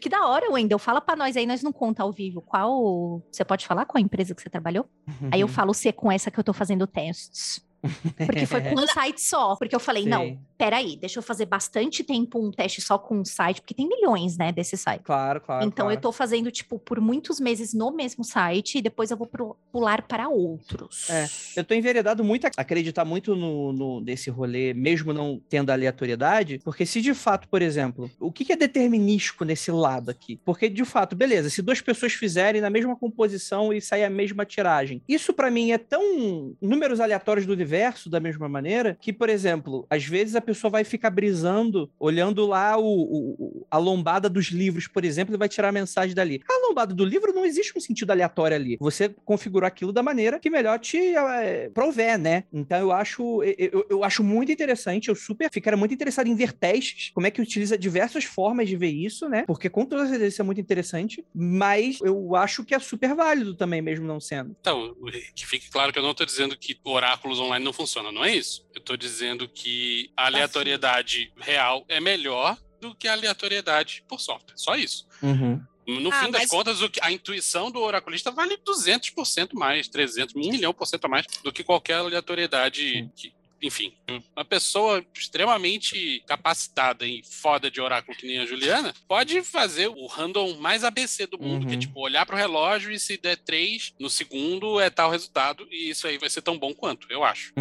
Que da hora, Wendel. Fala pra nós aí, nós não conta ao vivo. Qual. Você pode falar qual a empresa que você trabalhou? Aí eu Uhum. falo se é com essa que eu tô fazendo testes. Porque foi com um site só. Porque eu falei, não, Sei. Peraí, deixa eu fazer bastante tempo um teste só com um site, porque tem milhões, né, desse site. Claro, claro. então claro. eu tô fazendo, tipo, por muitos meses no mesmo site e depois eu vou pro- pular para outros. É, Eu tô enveredado muito a acreditar muito no, no desse rolê, mesmo não tendo aleatoriedade, porque se de fato, por exemplo, o que, que é determinístico nesse lado aqui? Porque de fato, beleza, se duas pessoas fizerem na mesma composição e sair a mesma tiragem, isso pra mim é tão números aleatórios do universo da mesma maneira que, por exemplo, às vezes a pessoa vai ficar brisando, olhando lá o, o- a lombada dos livros, por exemplo, e vai tirar a mensagem dali. A lombada do livro não existe um sentido aleatório ali. Você configurou aquilo da maneira que melhor te eh, prover, né? Então eu acho, eu- eu acho muito interessante, eu super ficaria muito interessado em ver testes, como é que utiliza diversas formas de ver isso, né? Porque com toda certeza isso é muito interessante, mas eu acho que é super válido também, mesmo não sendo. Então, que fique claro que eu não estou dizendo que oráculos online não funcionam, não é isso. Eu estou dizendo que a aleatoriedade real é melhor do que a aleatoriedade por software. Só isso. No Ah, fim das mas- contas, o que- a intuição do oraculista vale 200% mais, 300, 1 milhão por cento a mais do que qualquer aleatoriedade. Que, enfim, uma pessoa extremamente capacitada e foda de oráculo que nem a Juliana pode fazer o random mais ABC do mundo, que é Uhum. tipo olhar pro relógio e se der 3 no segundo é tal resultado, e isso aí vai ser tão bom quanto, eu acho.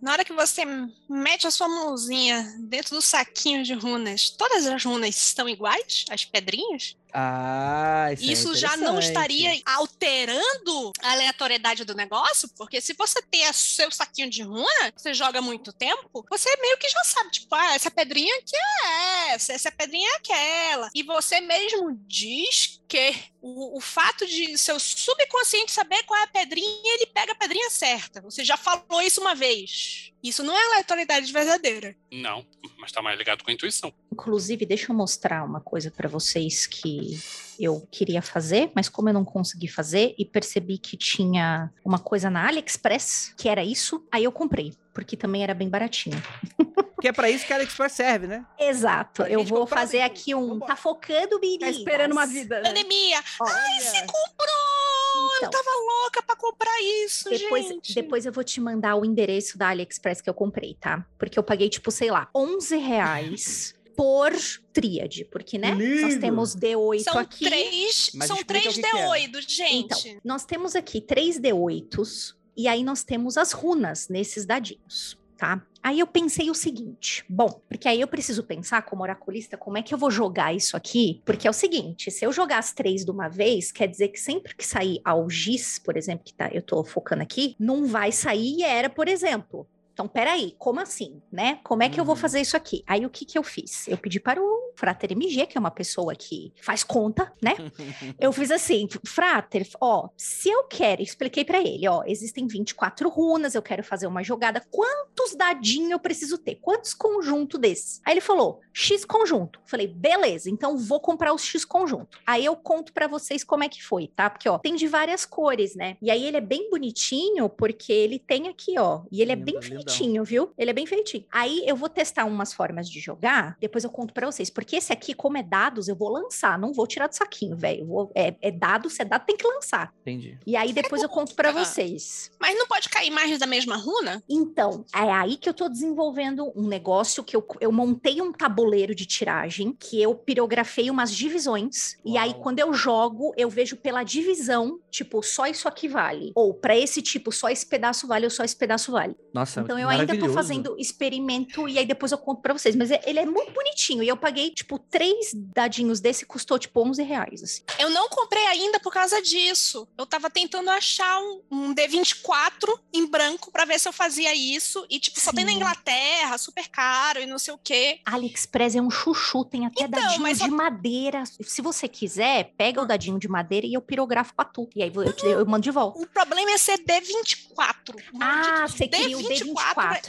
Na hora que você mete a sua mãozinha dentro do saquinho de runas, todas as runas estão iguais? As pedrinhas? Ah, isso, é Isso já não estaria alterando a aleatoriedade do negócio? Porque se você tem a- seu saquinho de runa, você joga muito tempo, você meio que já sabe, tipo, ah, essa pedrinha aqui é essa, essa pedrinha é aquela. E você mesmo diz que o, o fato de seu subconsciente saber qual é a pedrinha, ele pega a pedrinha certa. Você já falou isso uma vez. Isso não é aleatoriedade verdadeira. Não, mas tá mais ligado com a intuição. Inclusive, deixa eu mostrar uma coisa para vocês que eu queria fazer, mas como eu não consegui fazer e percebi que tinha uma coisa na AliExpress que era isso, aí eu comprei, porque também era bem baratinho. Que é pra isso que a AliExpress serve, né? Exato, eu vou fazer aqui um. Vambora. Tá focando, Biri? Tá esperando uma vida. né? Pandemia! Ai, Você comprou! Então. Eu tava louca pra comprar isso, Depois, gente. depois eu vou te mandar o endereço da AliExpress que eu comprei, tá? Porque eu paguei, tipo, sei lá, 11 reais por tríade. Porque, né? Nós Lindo! temos D8 São aqui. três, Mas são três é. D8, gente. Então, nós temos aqui três D8s e aí nós temos as runas nesses dadinhos, tá? Aí eu pensei o seguinte, bom, porque aí eu preciso pensar como oraculista como é que eu vou jogar isso aqui, porque é o seguinte, se eu jogar as três de uma vez, quer dizer que sempre que sair algis, por exemplo, que tá, eu tô focando aqui, não vai sair era, por exemplo. Então, peraí, como assim, né? Como é que eu vou Uhum. fazer isso aqui? Aí, o que que eu fiz? Eu pedi para o Frater MG, que é uma pessoa que faz conta, né? Eu fiz assim, Frater, ó, se eu quero, expliquei pra ele, ó, existem 24 runas, eu quero fazer uma jogada, quantos dadinhos eu preciso ter? Quantos conjuntos desses? Aí ele falou, X conjunto. Falei, beleza, então vou comprar os X conjunto. Aí eu conto pra vocês como é que foi, tá? Porque, ó, tem de várias cores, né? E aí ele é bem bonitinho, porque ele tem aqui, ó, e ele é bem lindão. Feitinho, viu? Ele é bem feitinho. Aí eu vou testar umas formas de jogar, depois eu conto pra vocês, porque esse aqui, como é dados, eu vou lançar, não vou tirar do saquinho, velho. É, é dado, se é dado, tem que lançar. Entendi. E aí depois eu conto pra Ah. vocês. Mas não pode cair mais da mesma runa? Então, é aí que eu tô desenvolvendo um negócio que eu, eu montei um tabuleiro de tiragem, que eu pirografei umas divisões, e aí Uau. quando eu jogo, eu vejo pela divisão, tipo, só isso aqui vale. Ou pra esse tipo, só esse pedaço vale, ou só esse pedaço vale. Nossa, Então, Então eu ainda tô fazendo experimento e aí depois eu conto pra vocês. Mas é- ele é muito bonitinho. E eu paguei, tipo, três dadinhos desse, custou, tipo, 11 reais, assim. Eu não comprei ainda por causa disso. Eu tava tentando achar um, um D24 em branco pra ver se eu fazia isso. E, tipo, só tem na Sim. Inglaterra, super caro e não sei o quê. AliExpress é um chuchu, tem até Então, dadinho mas de só- madeira. Se você quiser, pega o dadinho de madeira e eu pirografo pra tu. E aí eu, te- eu mando de volta. O problema é ser D24. O Ah, você queria o D24.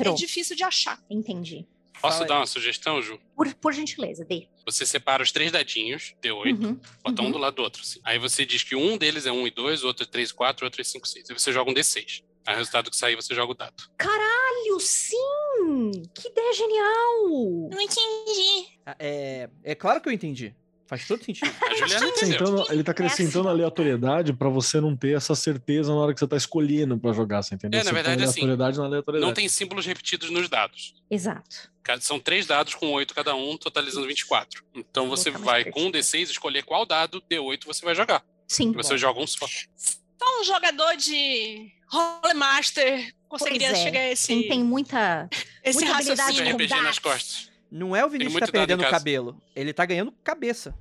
É difícil de achar. Entendi. Posso Fala dar aí. uma sugestão, Ju? Por, por gentileza, dê. Você separa os três dadinhos, D8, Uhum, bota um uhum. do lado do outro. assim. Aí você diz que um deles é 1 e 2, o outro é 3 e 4, o outro é 5 e 6. Aí você joga um D6. Aí o resultado que sair, você joga o dado. Caralho, sim! Que ideia genial! Não entendi. Ah, É, é claro que eu entendi. Faz todo sentido. A Juliana entendeu. Acrescentando- ele tá acrescentando aleatoriedade pra você não ter essa certeza na hora que você tá escolhendo pra jogar, você entendeu? É, na Você verdade, assim, aleatoriedade na aleatoriedade. Não tem símbolos repetidos nos dados. Exato. São três dados com 8 cada um, totalizando 24. Então você vai com um pertinho. D6 escolher qual dado D8 você vai jogar. Sim. E você joga um só. Só um jogador de Rolemaster conseguiria Pois é. chegar a esse, Quem tem muita. esse muita habilidade com RPG nas costas. Não é o Vinícius que tá perdendo o cabelo. Ele tá ganhando cabeça.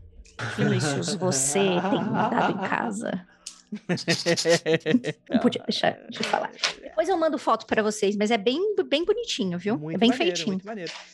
Vinícius, você tem dado em casa. Não podia deixar de falar. Depois eu mando foto pra vocês, mas é bem, bem bonitinho, viu? Muito é bem maneiro, feitinho.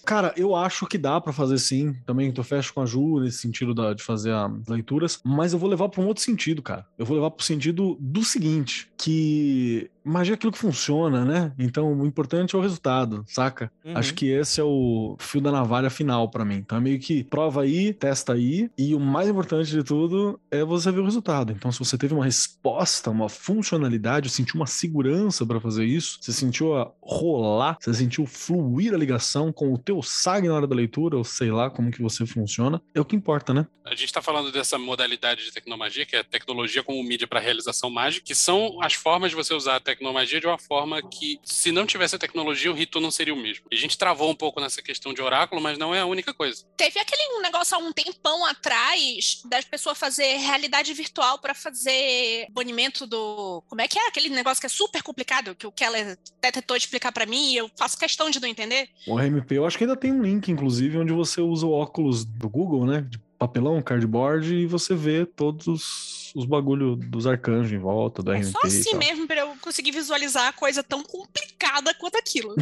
Cara, eu acho que dá pra fazer sim. Também tô fecho com a Ju nesse sentido da- de fazer as leituras. Mas eu vou levar pra um outro sentido, cara. Eu vou levar pro sentido do seguinte: que magia é aquilo que funciona, né? Então o importante é o resultado, saca? Uhum. Acho que esse é o fio da navalha final pra mim. Então é meio que prova aí, testa aí. E o mais importante de tudo é você ver o resultado. Então, se você teve uma resposta, uma funcionalidade, sentiu uma segurança pra fazer isso, você sentiu a rolar, você sentiu fluir a ligação com o teu SAG na hora da leitura, ou sei lá como que você funciona, é o que importa, né? A gente está falando dessa modalidade de tecnomagia, que é a tecnologia como mídia para realização mágica, que são as formas de você usar a tecnomagia de uma forma que, se não tivesse a tecnologia, o rito não seria o mesmo. E a gente travou um pouco nessa questão de oráculo, mas não é a única coisa. Teve aquele negócio há um tempão atrás das pessoas fazer realidade virtual para fazer banimento do. Como é que é? Aquele negócio que é super complicado, que o Keller até tentou explicar para mim e eu faço questão de não entender. O RMP, eu acho que ainda tem um link, inclusive, onde você usa o óculos do Google, né? De papelão, cardboard, e você vê todos os, os bagulho dos arcanjos em volta, do É RMP. só assim mesmo para eu conseguir visualizar a coisa tão complicada quanto aquilo.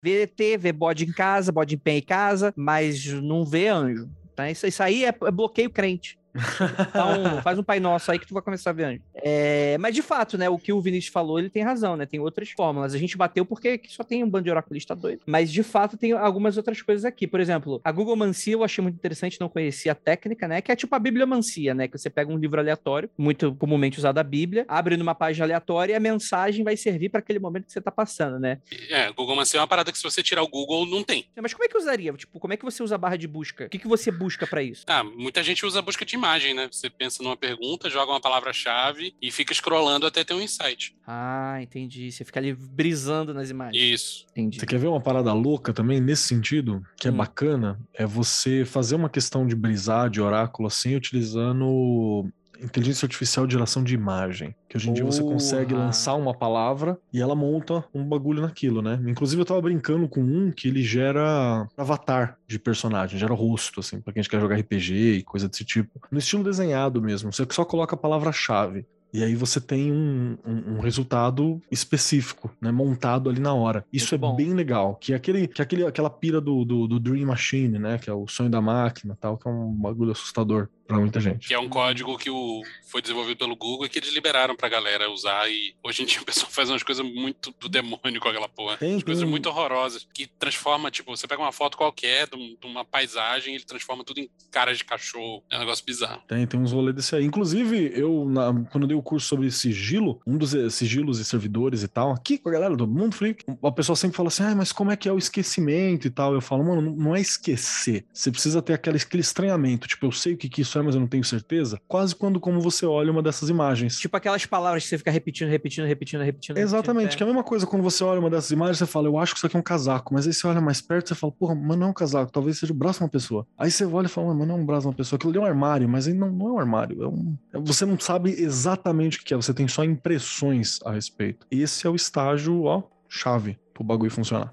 Vê ET, vê bode em casa, bode em pé em casa, mas não vê anjo. Tá? Isso, isso aí é, é bloqueio crente. Então, faz um Pai Nosso aí que tu vai começar a ver anjo. É, mas de fato, né, o que o Vinícius falou, ele tem razão, né? Tem outras fórmulas. A gente bateu porque só tem um bando de oraculista doido. Mas de fato tem algumas outras coisas aqui. Por exemplo, a Google Mancia eu achei muito interessante, não conhecia a técnica, né? Que é tipo a bibliomancia, né? Que você pega um livro aleatório, muito comumente usado a Bíblia, abre numa página aleatória e a mensagem vai servir para aquele momento que você tá passando, né? É, Google Mancia é uma parada que se você tirar o Google, não tem. Mas como é que usaria? Tipo, como é que você usa a barra de busca? O que, que você busca para isso? Ah, muita gente usa a busca de imagem, né? Você pensa numa pergunta, joga uma palavra-chave e fica scrollando até ter um insight. Ah, entendi. Você fica ali brisando nas imagens. Isso. Entendi. Você quer ver uma parada louca também nesse sentido, que é Hum. bacana? É você fazer uma questão de brisar, de oráculo, assim, utilizando inteligência artificial de geração de imagem. Que hoje em dia você consegue Porra. lançar uma palavra e ela monta um bagulho naquilo, né? Inclusive eu tava brincando com um que ele gera avatar de personagem, gera rosto, assim, pra quem quer jogar RPG e coisa desse tipo. No estilo desenhado mesmo, você só coloca a palavra-chave. E aí você tem um, um- um resultado específico, né? Montado ali na hora. Isso Muito é bom. bem legal. Que é, aquele, que é aquele, aquela pira do, do, do Dream Machine, né? Que é o sonho da máquina tal, que é um bagulho assustador pra muita gente. Que é um código que o, foi desenvolvido pelo Google e que eles liberaram pra galera usar. E hoje em dia o pessoal faz umas coisas muito do demônio com aquela porra. Tem, Umas coisas tem. muito horrorosas. Que transforma, tipo, você pega uma foto qualquer de, um- de uma paisagem e ele transforma tudo em caras de cachorro. É um negócio bizarro. Tem, tem uns rolês desse aí. Inclusive, eu, na- quando eu dei o curso sobre sigilo, um dos eh, sigilos e servidores e tal, aqui com a galera do Mundo Freak, a pessoa sempre fala assim: ah, mas como é que é o esquecimento e tal? Eu falo, mano, não- não é esquecer. Você precisa ter aquele, aquele estranhamento. Tipo, eu sei o que, que isso é, mas eu não tenho certeza. Quase quando como você olha uma dessas imagens. Tipo aquelas palavras que você fica repetindo, repetindo, repetindo, repetindo. Exatamente, repetindo, que é a mesma coisa quando você olha uma dessas imagens, você fala, eu acho que isso aqui é um casaco, mas aí você olha mais perto, você fala, porra, mas não é um casaco, talvez seja o braço de uma pessoa. Aí você olha e fala, mas não é um braço de uma pessoa, aquilo ali é um armário, mas aí não, não é um armário, é um... é- Você não sabe exatamente o que é, você tem só impressões a respeito. Esse é o estágio, ó, chave. pro bagulho funcionar.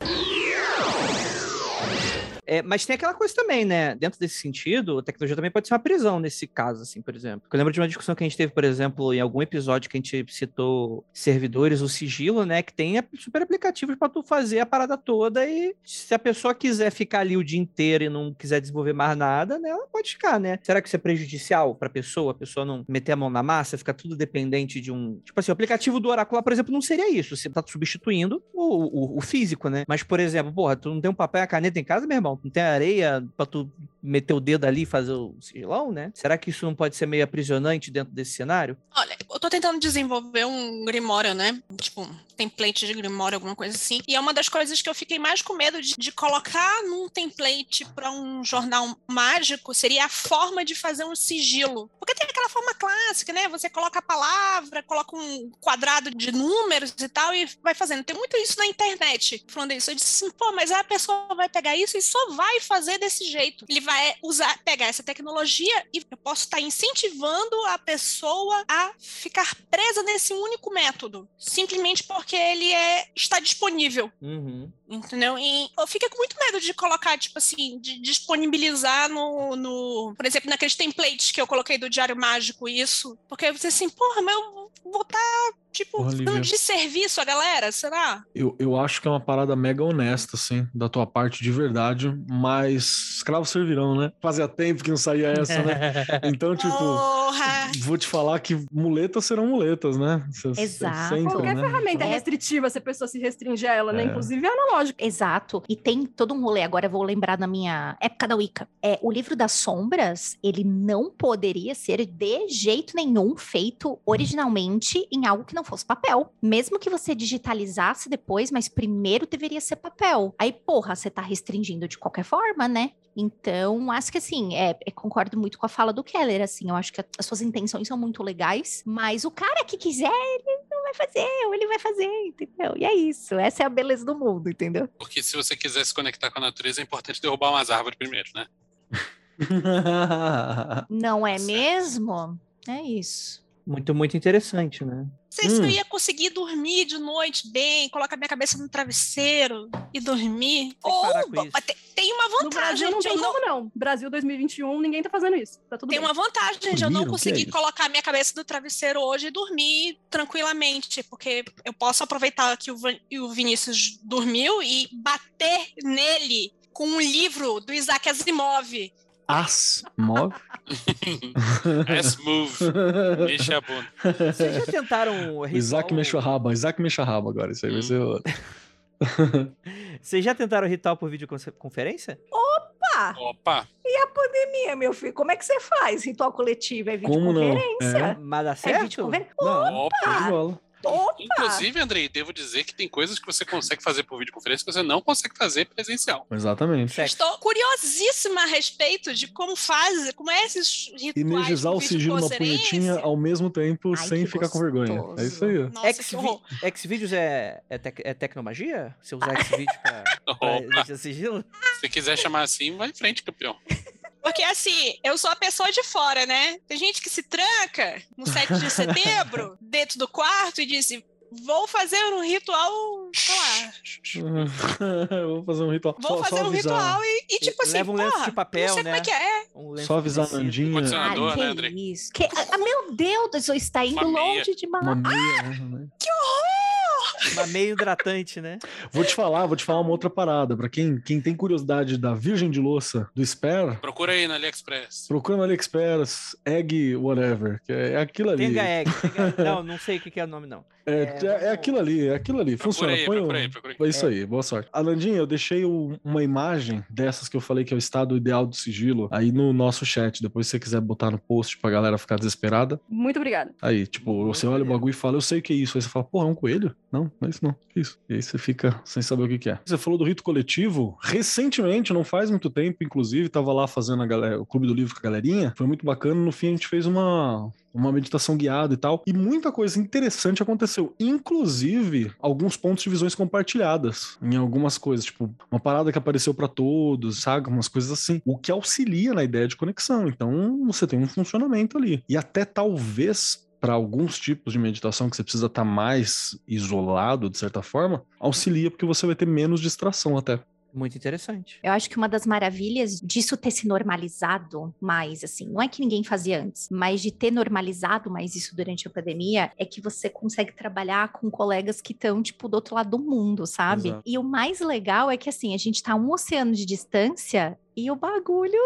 É, mas tem aquela coisa também, né? Dentro desse sentido, a tecnologia também pode ser uma prisão nesse caso, assim, por exemplo. Eu lembro de uma discussão que a gente teve, por exemplo, em algum episódio que a gente citou servidores, o sigilo, né? Que tem super aplicativos para tu fazer a parada toda e se a pessoa quiser ficar ali o dia inteiro e não quiser desenvolver mais nada, né? Ela pode ficar, né? Será que isso é prejudicial pra pessoa? A pessoa não meter a mão na massa, ficar tudo dependente de um. Tipo assim, o aplicativo do Oráculo, por exemplo, não seria isso. Você tá substituindo o, o, o físico, né? Mas, por exemplo, porra, tu não tem um papel e a caneta em casa, meu irmão? Não tem areia pra tu meter o dedo ali e fazer o sigilão, né? Será que isso não pode ser meio aprisionante dentro desse cenário? Olha, eu tô tentando desenvolver um Grimório, né? Tipo, um template de Grimório, alguma coisa assim. E é uma das coisas que eu fiquei mais com medo de, de colocar num template para um jornal mágico seria a forma de fazer um sigilo. Porque tem aquela forma clássica, né? Você coloca a palavra, coloca um quadrado de números e tal, e vai fazendo. Tem muito isso na internet falando isso. Eu disse assim, pô, mas a pessoa vai pegar isso e só vai fazer desse jeito. Ele vai usar, pegar essa tecnologia e eu posso estar incentivando a pessoa a ficar presa nesse único método, simplesmente porque ele é, está disponível. Uhum. Entendeu? E eu fiquei com muito medo de colocar, tipo assim, de disponibilizar no, no. Por exemplo, naqueles templates que eu coloquei do Diário Mágico, isso. Porque você assim, porra, mas eu vou estar, tá, tipo, Porra, de serviço a galera, será? Eu, eu acho que é uma parada mega honesta, assim, da tua parte de verdade, mas escravos servirão, né? Fazia tempo que não saía essa, né? Então, tipo, Porra! vou te falar que muletas serão muletas, né? Cê- cê Exato. sentam, Qualquer né? ferramenta é É. restritiva se a pessoa se restringe a ela, né? É. Inclusive é analógico. Exato. E tem todo um rolê, agora eu vou lembrar na minha época da Wicca. É, o livro das sombras, ele não poderia ser de jeito nenhum feito originalmente em algo que não fosse papel. Mesmo que você digitalizasse depois, mas primeiro deveria ser papel. Aí, porra, você tá restringindo de qualquer forma, né? Então, acho que assim, é, eu concordo muito com a fala do Keller, assim, eu acho que as suas intenções são muito legais, mas o cara que quiser, ele não vai fazer, ou ele vai fazer, entendeu? E é isso, essa é a beleza do mundo, entendeu? Porque se você quiser se conectar com a natureza, é importante derrubar umas árvores primeiro, né? Não é Certo. mesmo? É isso. Muito, muito interessante, né? Não sei se eu Hum. ia conseguir dormir de noite bem, colocar minha cabeça no travesseiro e dormir. Ou tem, tem uma No vantagem Brasil não tem não como não. Brasil 2021, ninguém tá fazendo isso. Tá tudo Tem bem. uma vantagem de eu não é conseguir isso? colocar minha cabeça no travesseiro hoje e dormir tranquilamente, porque eu posso aproveitar que o, Van- o Vinícius dormiu e bater nele com um livro do Isaac Asimov. As move. S-move. Mexa a bunda. Vocês já tentaram o Isaac ritual- mexe a raba, Isaac mexe a raba agora. Isso aí vai Hum. ser outro. Vocês já tentaram o ritual por videoconferência? Opa! Opa! Pandemia, meu filho, como é que você faz ritual coletivo? É Como não? videoconferência? Mas dá É, certo? videoconferência? Não, Opa! bola. Opa! Inclusive, Andrei, devo dizer que tem coisas que você consegue fazer por videoconferência que você não consegue fazer presencial. Exatamente. Sexo. Estou curiosíssima a respeito de como faz, como é esses rituais Energizar o sigilo na punhetinha ao mesmo tempo, Ai, sem ficar com vergonha. É isso aí. Nossa, Xvideos é, é, tec- é tecnomagia? Você usar Xvideos pra, pra sigilo? Se quiser chamar assim, vai em frente, campeão. Porque assim, eu sou a pessoa de fora, né? Tem gente que se tranca no 7 de setembro, dentro do quarto, e diz: vou fazer um ritual, sei lá. Vou fazer um ritual. Vou Só- fazer só um ritual e, e, tipo assim, Leva um lenço porra, de papel, não sei né? como é que é. Um lenço Só avisar a. Nandinha. Condicionador. Ai, né, que André? isso? Que... Ah, meu Deus, isso está indo Uma meia. longe demais. Uma meia, né? Uma meio hidratante, né? Vou te falar, vou te falar uma outra parada. Pra quem, quem tem curiosidade da Virgem de Louça do Spare, Procura aí no AliExpress. procura no AliExpress, egg whatever, que é aquilo ali. Tenga egg. tenga- Não, não sei o que que é o nome, não. É, É, é, é aquilo ali, é aquilo ali. Funciona. aí, Põe procura aí. É isso aí, boa sorte. Alandinha, eu deixei o- uma imagem dessas que eu falei que é o estado ideal do sigilo aí no nosso chat. Depois, se você quiser botar no post pra galera ficar desesperada. Muito obrigada. Aí, tipo, Muito você olha o bagulho e fala, eu sei o que é isso. Aí você fala, porra, é um coelho? Não, não é isso não. Que isso? E aí você fica sem saber o que, que é. Você falou do rito coletivo. Recentemente, não faz muito tempo, inclusive, tava lá fazendo a galera, o Clube do Livro com a galerinha. Foi muito bacana. No fim, a gente fez uma, uma meditação guiada e tal. E muita coisa interessante aconteceu. Inclusive, alguns pontos de visões compartilhadas em algumas coisas. Tipo, uma parada que apareceu pra todos, sabe? Umas coisas assim. O que auxilia na ideia de conexão. Então, você tem um funcionamento ali. E até talvez para alguns tipos de meditação que você precisa estar mais isolado, de certa forma, auxilia porque você vai ter menos distração até. Muito interessante. Eu acho que uma das maravilhas disso ter se normalizado mais, assim, não é que ninguém fazia antes, mas de ter normalizado mais isso durante a pandemia, é que você consegue trabalhar com colegas que estão, tipo, do outro lado do mundo, sabe? Exato. E o mais legal é que, assim, a gente tá um oceano de distância e o bagulho.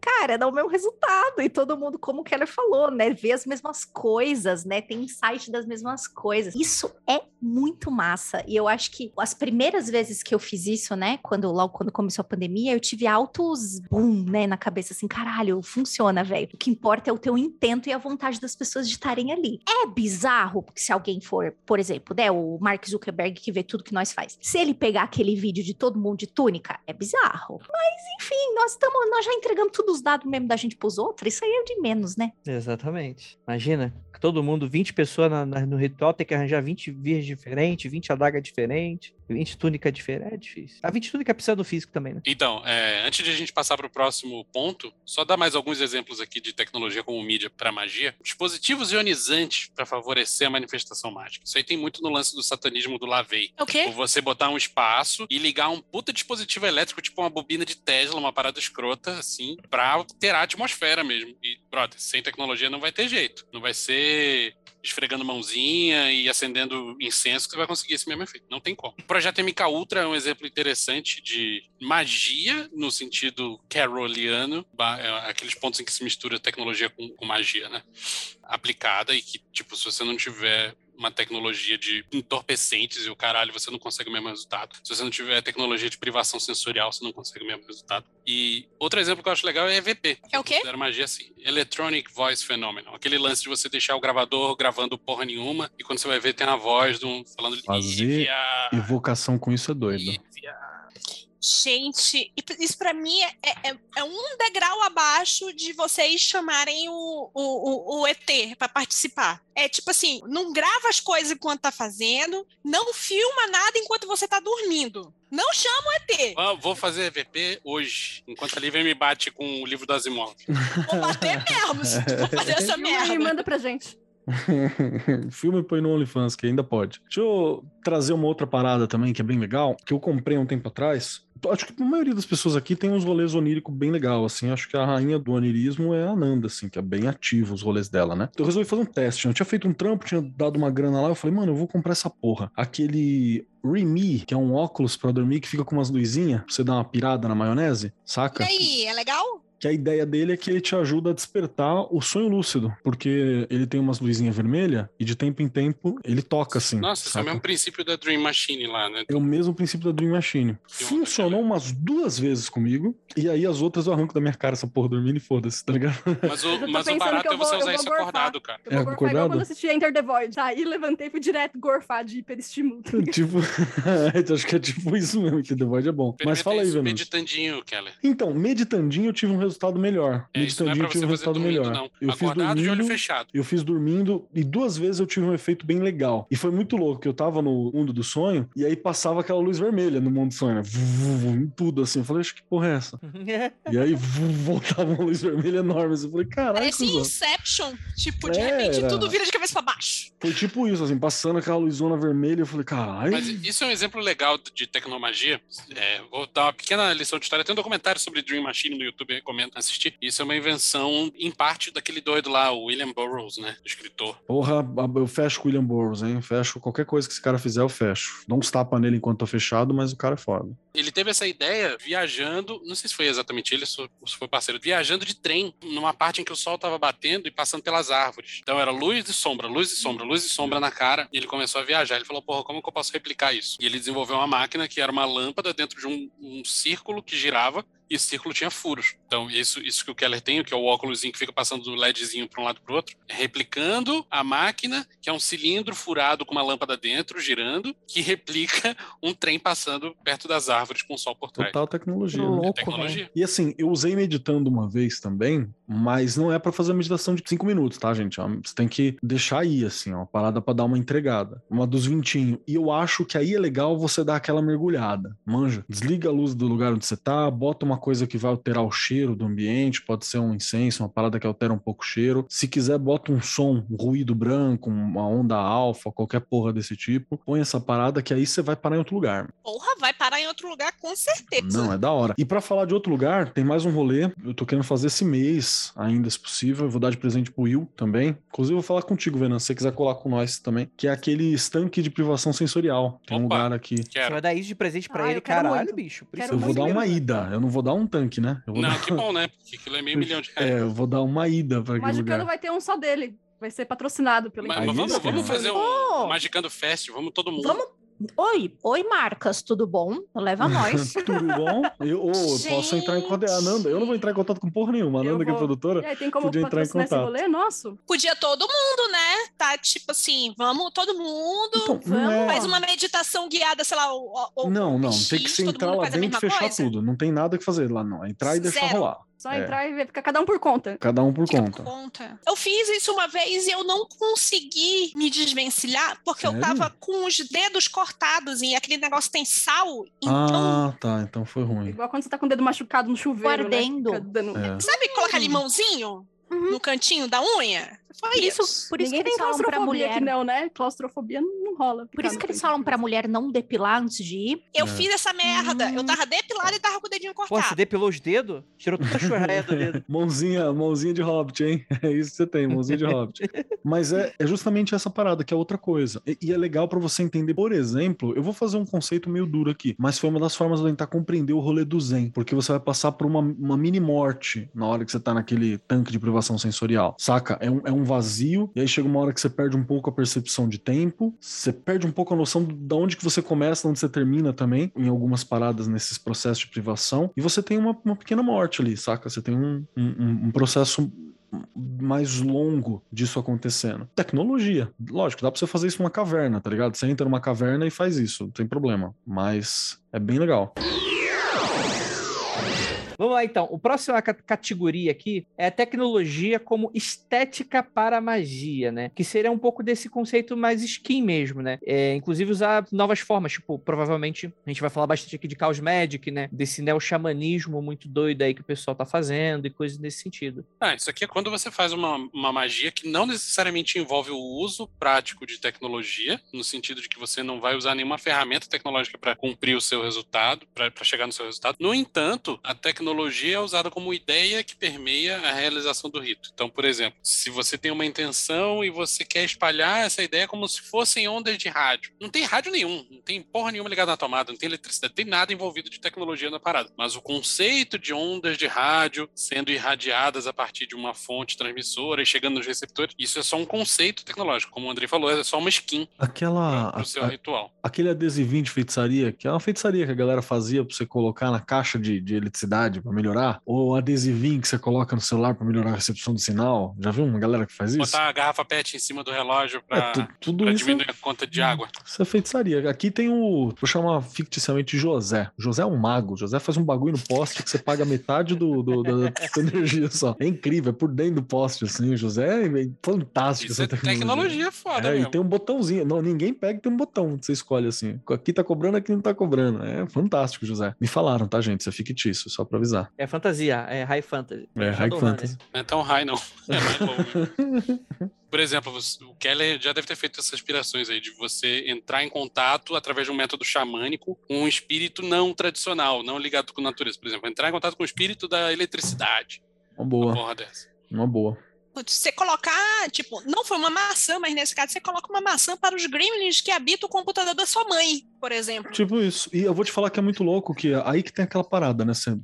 Cara, dá o mesmo resultado. E todo mundo, como o Keller falou, né? Vê as mesmas coisas, né? Tem insight das mesmas coisas. Isso é muito massa. E eu acho que as primeiras vezes que eu fiz isso, né? Quando logo quando começou a pandemia, eu tive altos boom, né, na cabeça assim, caralho, funciona, velho. O que importa é o teu intento e a vontade das pessoas de estarem ali. É bizarro, porque se alguém for, por exemplo, né, o Mark Zuckerberg que vê tudo que nós faz. Se ele pegar aquele vídeo de todo mundo de túnica, é bizarro. Mas enfim, nós estamos, nós já entregamos todos os dados mesmo da gente pros outros, isso aí é de menos, né? Exatamente. Imagina, todo mundo, 20 pessoas na- na- no ritual, tem que arranjar 20 virgens diferentes, 20 adagas diferentes, 20 túnicas diferentes. É difícil. A 20 túnica precisa do físico também, né? Então, é, antes de a gente passar para o próximo ponto, só dar mais alguns exemplos aqui de tecnologia como mídia para magia. Dispositivos ionizantes para favorecer a manifestação mágica. Isso aí tem muito no lance do satanismo do Lavei. O quê? Ou você botar um espaço e ligar um puta dispositivo elétrico, tipo uma bobina de Tesla, uma parada escrota, assim, pra alterar a atmosfera mesmo. E, brother, sem tecnologia não vai ter jeito. Não vai ser esfregando mãozinha e acendendo incenso que você vai conseguir esse mesmo efeito. Não tem como. O projeto MK Ultra é um exemplo interessante de magia no sentido caroliano, é, aqueles pontos em que se mistura tecnologia com, com magia, né? Aplicada e que, tipo, se você não tiver uma tecnologia de entorpecentes e o caralho, você não consegue o mesmo resultado. Se você não tiver tecnologia de privação sensorial, você não consegue o mesmo resultado. E outro exemplo que eu acho legal é EVP. É o quê? Era magia assim. Electronic Voice Phenomenon. Aquele lance de você deixar o gravador gravando porra nenhuma e quando você vai ver tem a voz de um falando Fazer Evocação com isso é doido. Lívia. Gente, e isso pra mim é, é- é um degrau abaixo de vocês chamarem o, o, o, o ET pra participar. É tipo assim, não grava as coisas enquanto tá fazendo, não filma nada enquanto você tá dormindo. Não chama o ET. Ah, Vou fazer EVP hoje, enquanto a Lívia me bate com o livro do Asimov. Vou bater mesmo se tu for fazer essa Filma e merda. manda pra gente. Filme põe no OnlyFans, que ainda pode. Deixa eu trazer uma outra parada também, que é bem legal, que eu comprei um tempo atrás. Acho que a maioria das pessoas aqui tem uns rolês oníricos bem legal, assim. Acho que a rainha do onirismo é a Nanda, assim, que é bem ativa os rolês dela, né? Então eu resolvi fazer um teste. Eu tinha feito um trampo, tinha dado uma grana lá. Eu falei, mano, eu vou comprar essa porra. Aquele Remy, que é um óculos pra dormir que fica com umas luzinhas, pra você dar uma pirada na maionese, saca? E aí, é legal? Que a ideia dele é que ele te ajuda a despertar o sonho lúcido, porque ele tem umas luzinhas vermelhas e de tempo em tempo ele toca assim. Nossa, esse é o mesmo princípio da Dream Machine lá, né? É o mesmo princípio da Dream Machine. Funcionou umas duas vezes comigo, e aí as outras eu arranco da minha cara essa porra dormindo e foda-se, tá ligado? Mas o, mas o barato que eu é você vou- usar vou isso gorfar. acordado, cara. Eu vou É, gorfar acordado? igual quando assisti Enter the Void. Tá, aí levantei e fui direto gorfar de hiperestímulo. tipo, acho que é tipo isso mesmo, que The Void é bom. Mas fala aí, isso, Venus. meditandinho, Keller. Então, meditandinho eu tive um resultado melhor. É, isso não é pra você um fazer resultado dormindo, melhor. não. Eu fiz Acordado de olho dormindo, fechado. Eu fiz dormindo e duas vezes eu tive um efeito bem legal. E foi muito louco, que eu tava no mundo do sonho e aí passava aquela luz vermelha no mundo do sonho, né? Em tudo assim. Eu falei, acho que porra é essa? E aí voltava uma luz vermelha enorme. Assim. Eu falei, caralho, Parece cuzão. Inception. Tipo, de É, repente era. tudo vira de cabeça pra baixo. Foi tipo isso, assim, passando aquela luzona vermelha. Eu falei, caralho. Mas isso é um exemplo legal de tecnomagia. É, vou dar uma pequena lição de história. Tem um documentário sobre Dream Machine no YouTube, recomendo assistir. Isso é uma invenção, em parte, daquele doido lá, o William Burroughs, né? Escritor. Porra, eu fecho com o William Burroughs, hein? Fecho qualquer coisa que esse cara fizer, eu fecho. Dá uns tapas nele enquanto tô fechado, mas o cara é foda. Ele teve essa ideia viajando, não sei se foi exatamente ele, ou se foi parceiro, viajando de trem, numa parte em que o sol tava batendo e passando pelas árvores. Então era luz e sombra, luz e sombra, luz e sombra na cara. E ele começou a viajar. Ele falou, porra, como que eu posso replicar isso? E ele desenvolveu uma máquina que era uma lâmpada dentro de um, um círculo que girava e esse círculo tinha furos. Então, isso, isso que o Keller tem, que é o óculosinho que fica passando do LEDzinho para um lado para o outro, é replicando a máquina, que é um cilindro furado com uma lâmpada dentro, girando, que replica um trem passando perto das árvores com o sol por trás. Total tecnologia. né? Louco, É tecnologia. E assim, eu usei meditando uma vez também, Mas não é pra fazer meditação de 5 minutos, tá, gente? Ó, Você tem que deixar aí, assim, ó, uma parada pra dar uma entregada. Uma dos vintinhos. E eu acho que aí é legal você dar aquela mergulhada. Manja. Desliga a luz do lugar onde você tá, bota uma coisa que vai alterar o cheiro do ambiente, pode ser um incenso, uma parada que altera um pouco o cheiro. Se quiser, bota um som, um ruído branco, uma onda alfa, qualquer porra desse tipo. Põe essa parada que aí você vai parar em outro lugar. Porra, vai parar em outro lugar com certeza. Não, é da hora. E pra falar de outro lugar, tem mais um rolê. Eu tô querendo fazer esse mês, ainda se possível. Eu vou dar de presente pro Will também. Inclusive, eu vou falar contigo, Venan, se você quiser colar com nós também. Que é aquele estanque de privação sensorial. Tem um Opa. lugar aqui. Você Quero. vai dar isso de presente pra Ah, ele, caralho, muito. bicho. Por Quero isso Eu vou dar uma ida. Eu não vou dar um tanque, né? Eu vou Não, dar... que bom, né? Porque aquilo é meio milhão de reais. É, eu vou dar uma ida pra O aquele Magicano lugar. vai ter um só dele. Vai ser patrocinado pela Mas, mas vamos, vamos fazer um Oh. Magicando Fest, vamos todo mundo. Vamos. Oi, oi, Marcas, tudo bom? Leva nós. Tudo bom? Eu, ô, eu posso entrar em contato. A Nanda, eu não vou entrar em contato com porra nenhuma. A Nanda, que é vou. produtora. E aí, tem como Podia entrar em contato. rolê? Nosso? Podia todo mundo, né? Tá tipo assim, vamos todo mundo. Então, não é... Faz uma meditação guiada, sei lá, o, o- Não, não, X, tem que se entrar lá dentro e fechar coisa? tudo. Não tem nada que fazer lá, não. É entrar e deixar Zero. rolar. Só É. entrar e ver, fica cada um por conta. Cada um por Fica conta. por conta. Eu fiz isso uma vez e eu não consegui me desvencilhar porque eu Sério? tava com os dedos cortados e aquele negócio tem sal. Então, Ah, tá. Então foi ruim. Igual quando você tá com o dedo machucado no chuveiro, Ardendo. né? Fica dando- É. sabe colocar limãozinho Uhum. no cantinho da unha? Foi Isso, isso. por isso que Ninguém eles tem falam pra claustrofobia mulher. aqui não, né? Claustrofobia não rola. Por isso que eles falam pra mulher não depilar antes de ir. Eu É. fiz essa merda. Eu tava depilada e tava com o dedinho Pô, você cortado. depilou os dedos? Tirou toda a churraia do dedo. Mãozinha, mãozinha de Hobbit, hein? É isso que você tem, mãozinha de Hobbit. Mas é, é justamente essa parada, que é outra coisa. E, e é legal pra você entender, por exemplo, eu vou fazer um conceito meio duro aqui, mas foi uma das formas de eu tentar compreender o rolê do Zen, porque você vai passar por uma, uma mini morte na hora que você tá naquele tanque de privação sensorial, saca? É um, é um vazio, e aí chega uma hora que você perde um pouco a percepção de tempo, você perde um pouco a noção de onde que você começa, de onde você termina também, em algumas paradas nesses processos de privação, e você tem uma, uma pequena morte ali, saca? Você tem um, um, um processo mais longo disso acontecendo. Tecnologia. Lógico, dá pra você fazer isso numa caverna, tá ligado? Você entra numa caverna e faz isso, não tem problema. Mas é bem legal. Vamos lá, então. O próximo ca- categoria aqui é a tecnologia como estética para magia, né? Que seria um pouco desse conceito mais skin mesmo, né? É, inclusive usar novas formas, tipo, provavelmente a gente vai falar bastante aqui de Chaos Magic, né? Desse neo-xamanismo muito doido aí que o pessoal tá fazendo e coisas nesse sentido. Ah, isso aqui é quando você faz uma, uma magia que não necessariamente envolve o uso prático de tecnologia, no sentido de que você não vai usar nenhuma ferramenta tecnológica para cumprir o seu resultado, para chegar no seu resultado. No entanto, a tecnologia é usada como ideia que permeia a realização do rito. Então, por exemplo, se você tem uma intenção e você quer espalhar essa ideia como se fossem ondas de rádio. Não tem rádio nenhum, não tem porra nenhuma ligada na tomada, não tem eletricidade, não tem nada envolvido de tecnologia na parada. Mas o conceito de ondas de rádio sendo irradiadas a partir de uma fonte transmissora e chegando nos receptores, isso é só um conceito tecnológico. Como o Andrei falou, é só uma skin Aquela. para o seu a- ritual. aquele adesivinho de feitiçaria, que é uma feitiçaria que a galera fazia pra você colocar na caixa de, de eletricidade pra melhorar, ou adesivinho que você coloca no celular pra melhorar a recepção do sinal. Já viu uma galera que faz isso? Botar a garrafa PET em cima do relógio É, para tu- tudo isso diminuir a conta de água. Isso é feitiçaria. Aqui tem o. Vou chamar ficticiamente José. José é um mago. José faz um bagulho no poste que você paga metade do, do- da, sua energia só. É incrível, é por dentro do poste, assim. O José é fantástico Isso é tecnologia foda É, e mesmo. tem um botãozinho. Não, ninguém pega e tem um botão que você escolhe assim. Aqui tá cobrando, aqui não tá cobrando. É fantástico, José. Me falaram, tá, gente? Isso é fictício, só pra avisar. É fantasia, é high fantasy. É, High. Fantasy. Não é tão high, não. É mais. Por exemplo, o Keller já deve ter feito essas aspirações aí de você entrar em contato através de um método xamânico com um espírito não tradicional, não ligado com a natureza. Por exemplo, entrar em contato com o espírito da eletricidade. Uma Uma boa, porra dessa. uma boa. Você colocar, tipo, não foi uma maçã, mas nesse caso você coloca uma maçã para os gremlins que habitam o computador da sua mãe, por exemplo. Tipo isso. E eu vou te falar que é muito louco, que aí que tem aquela parada, né? Você-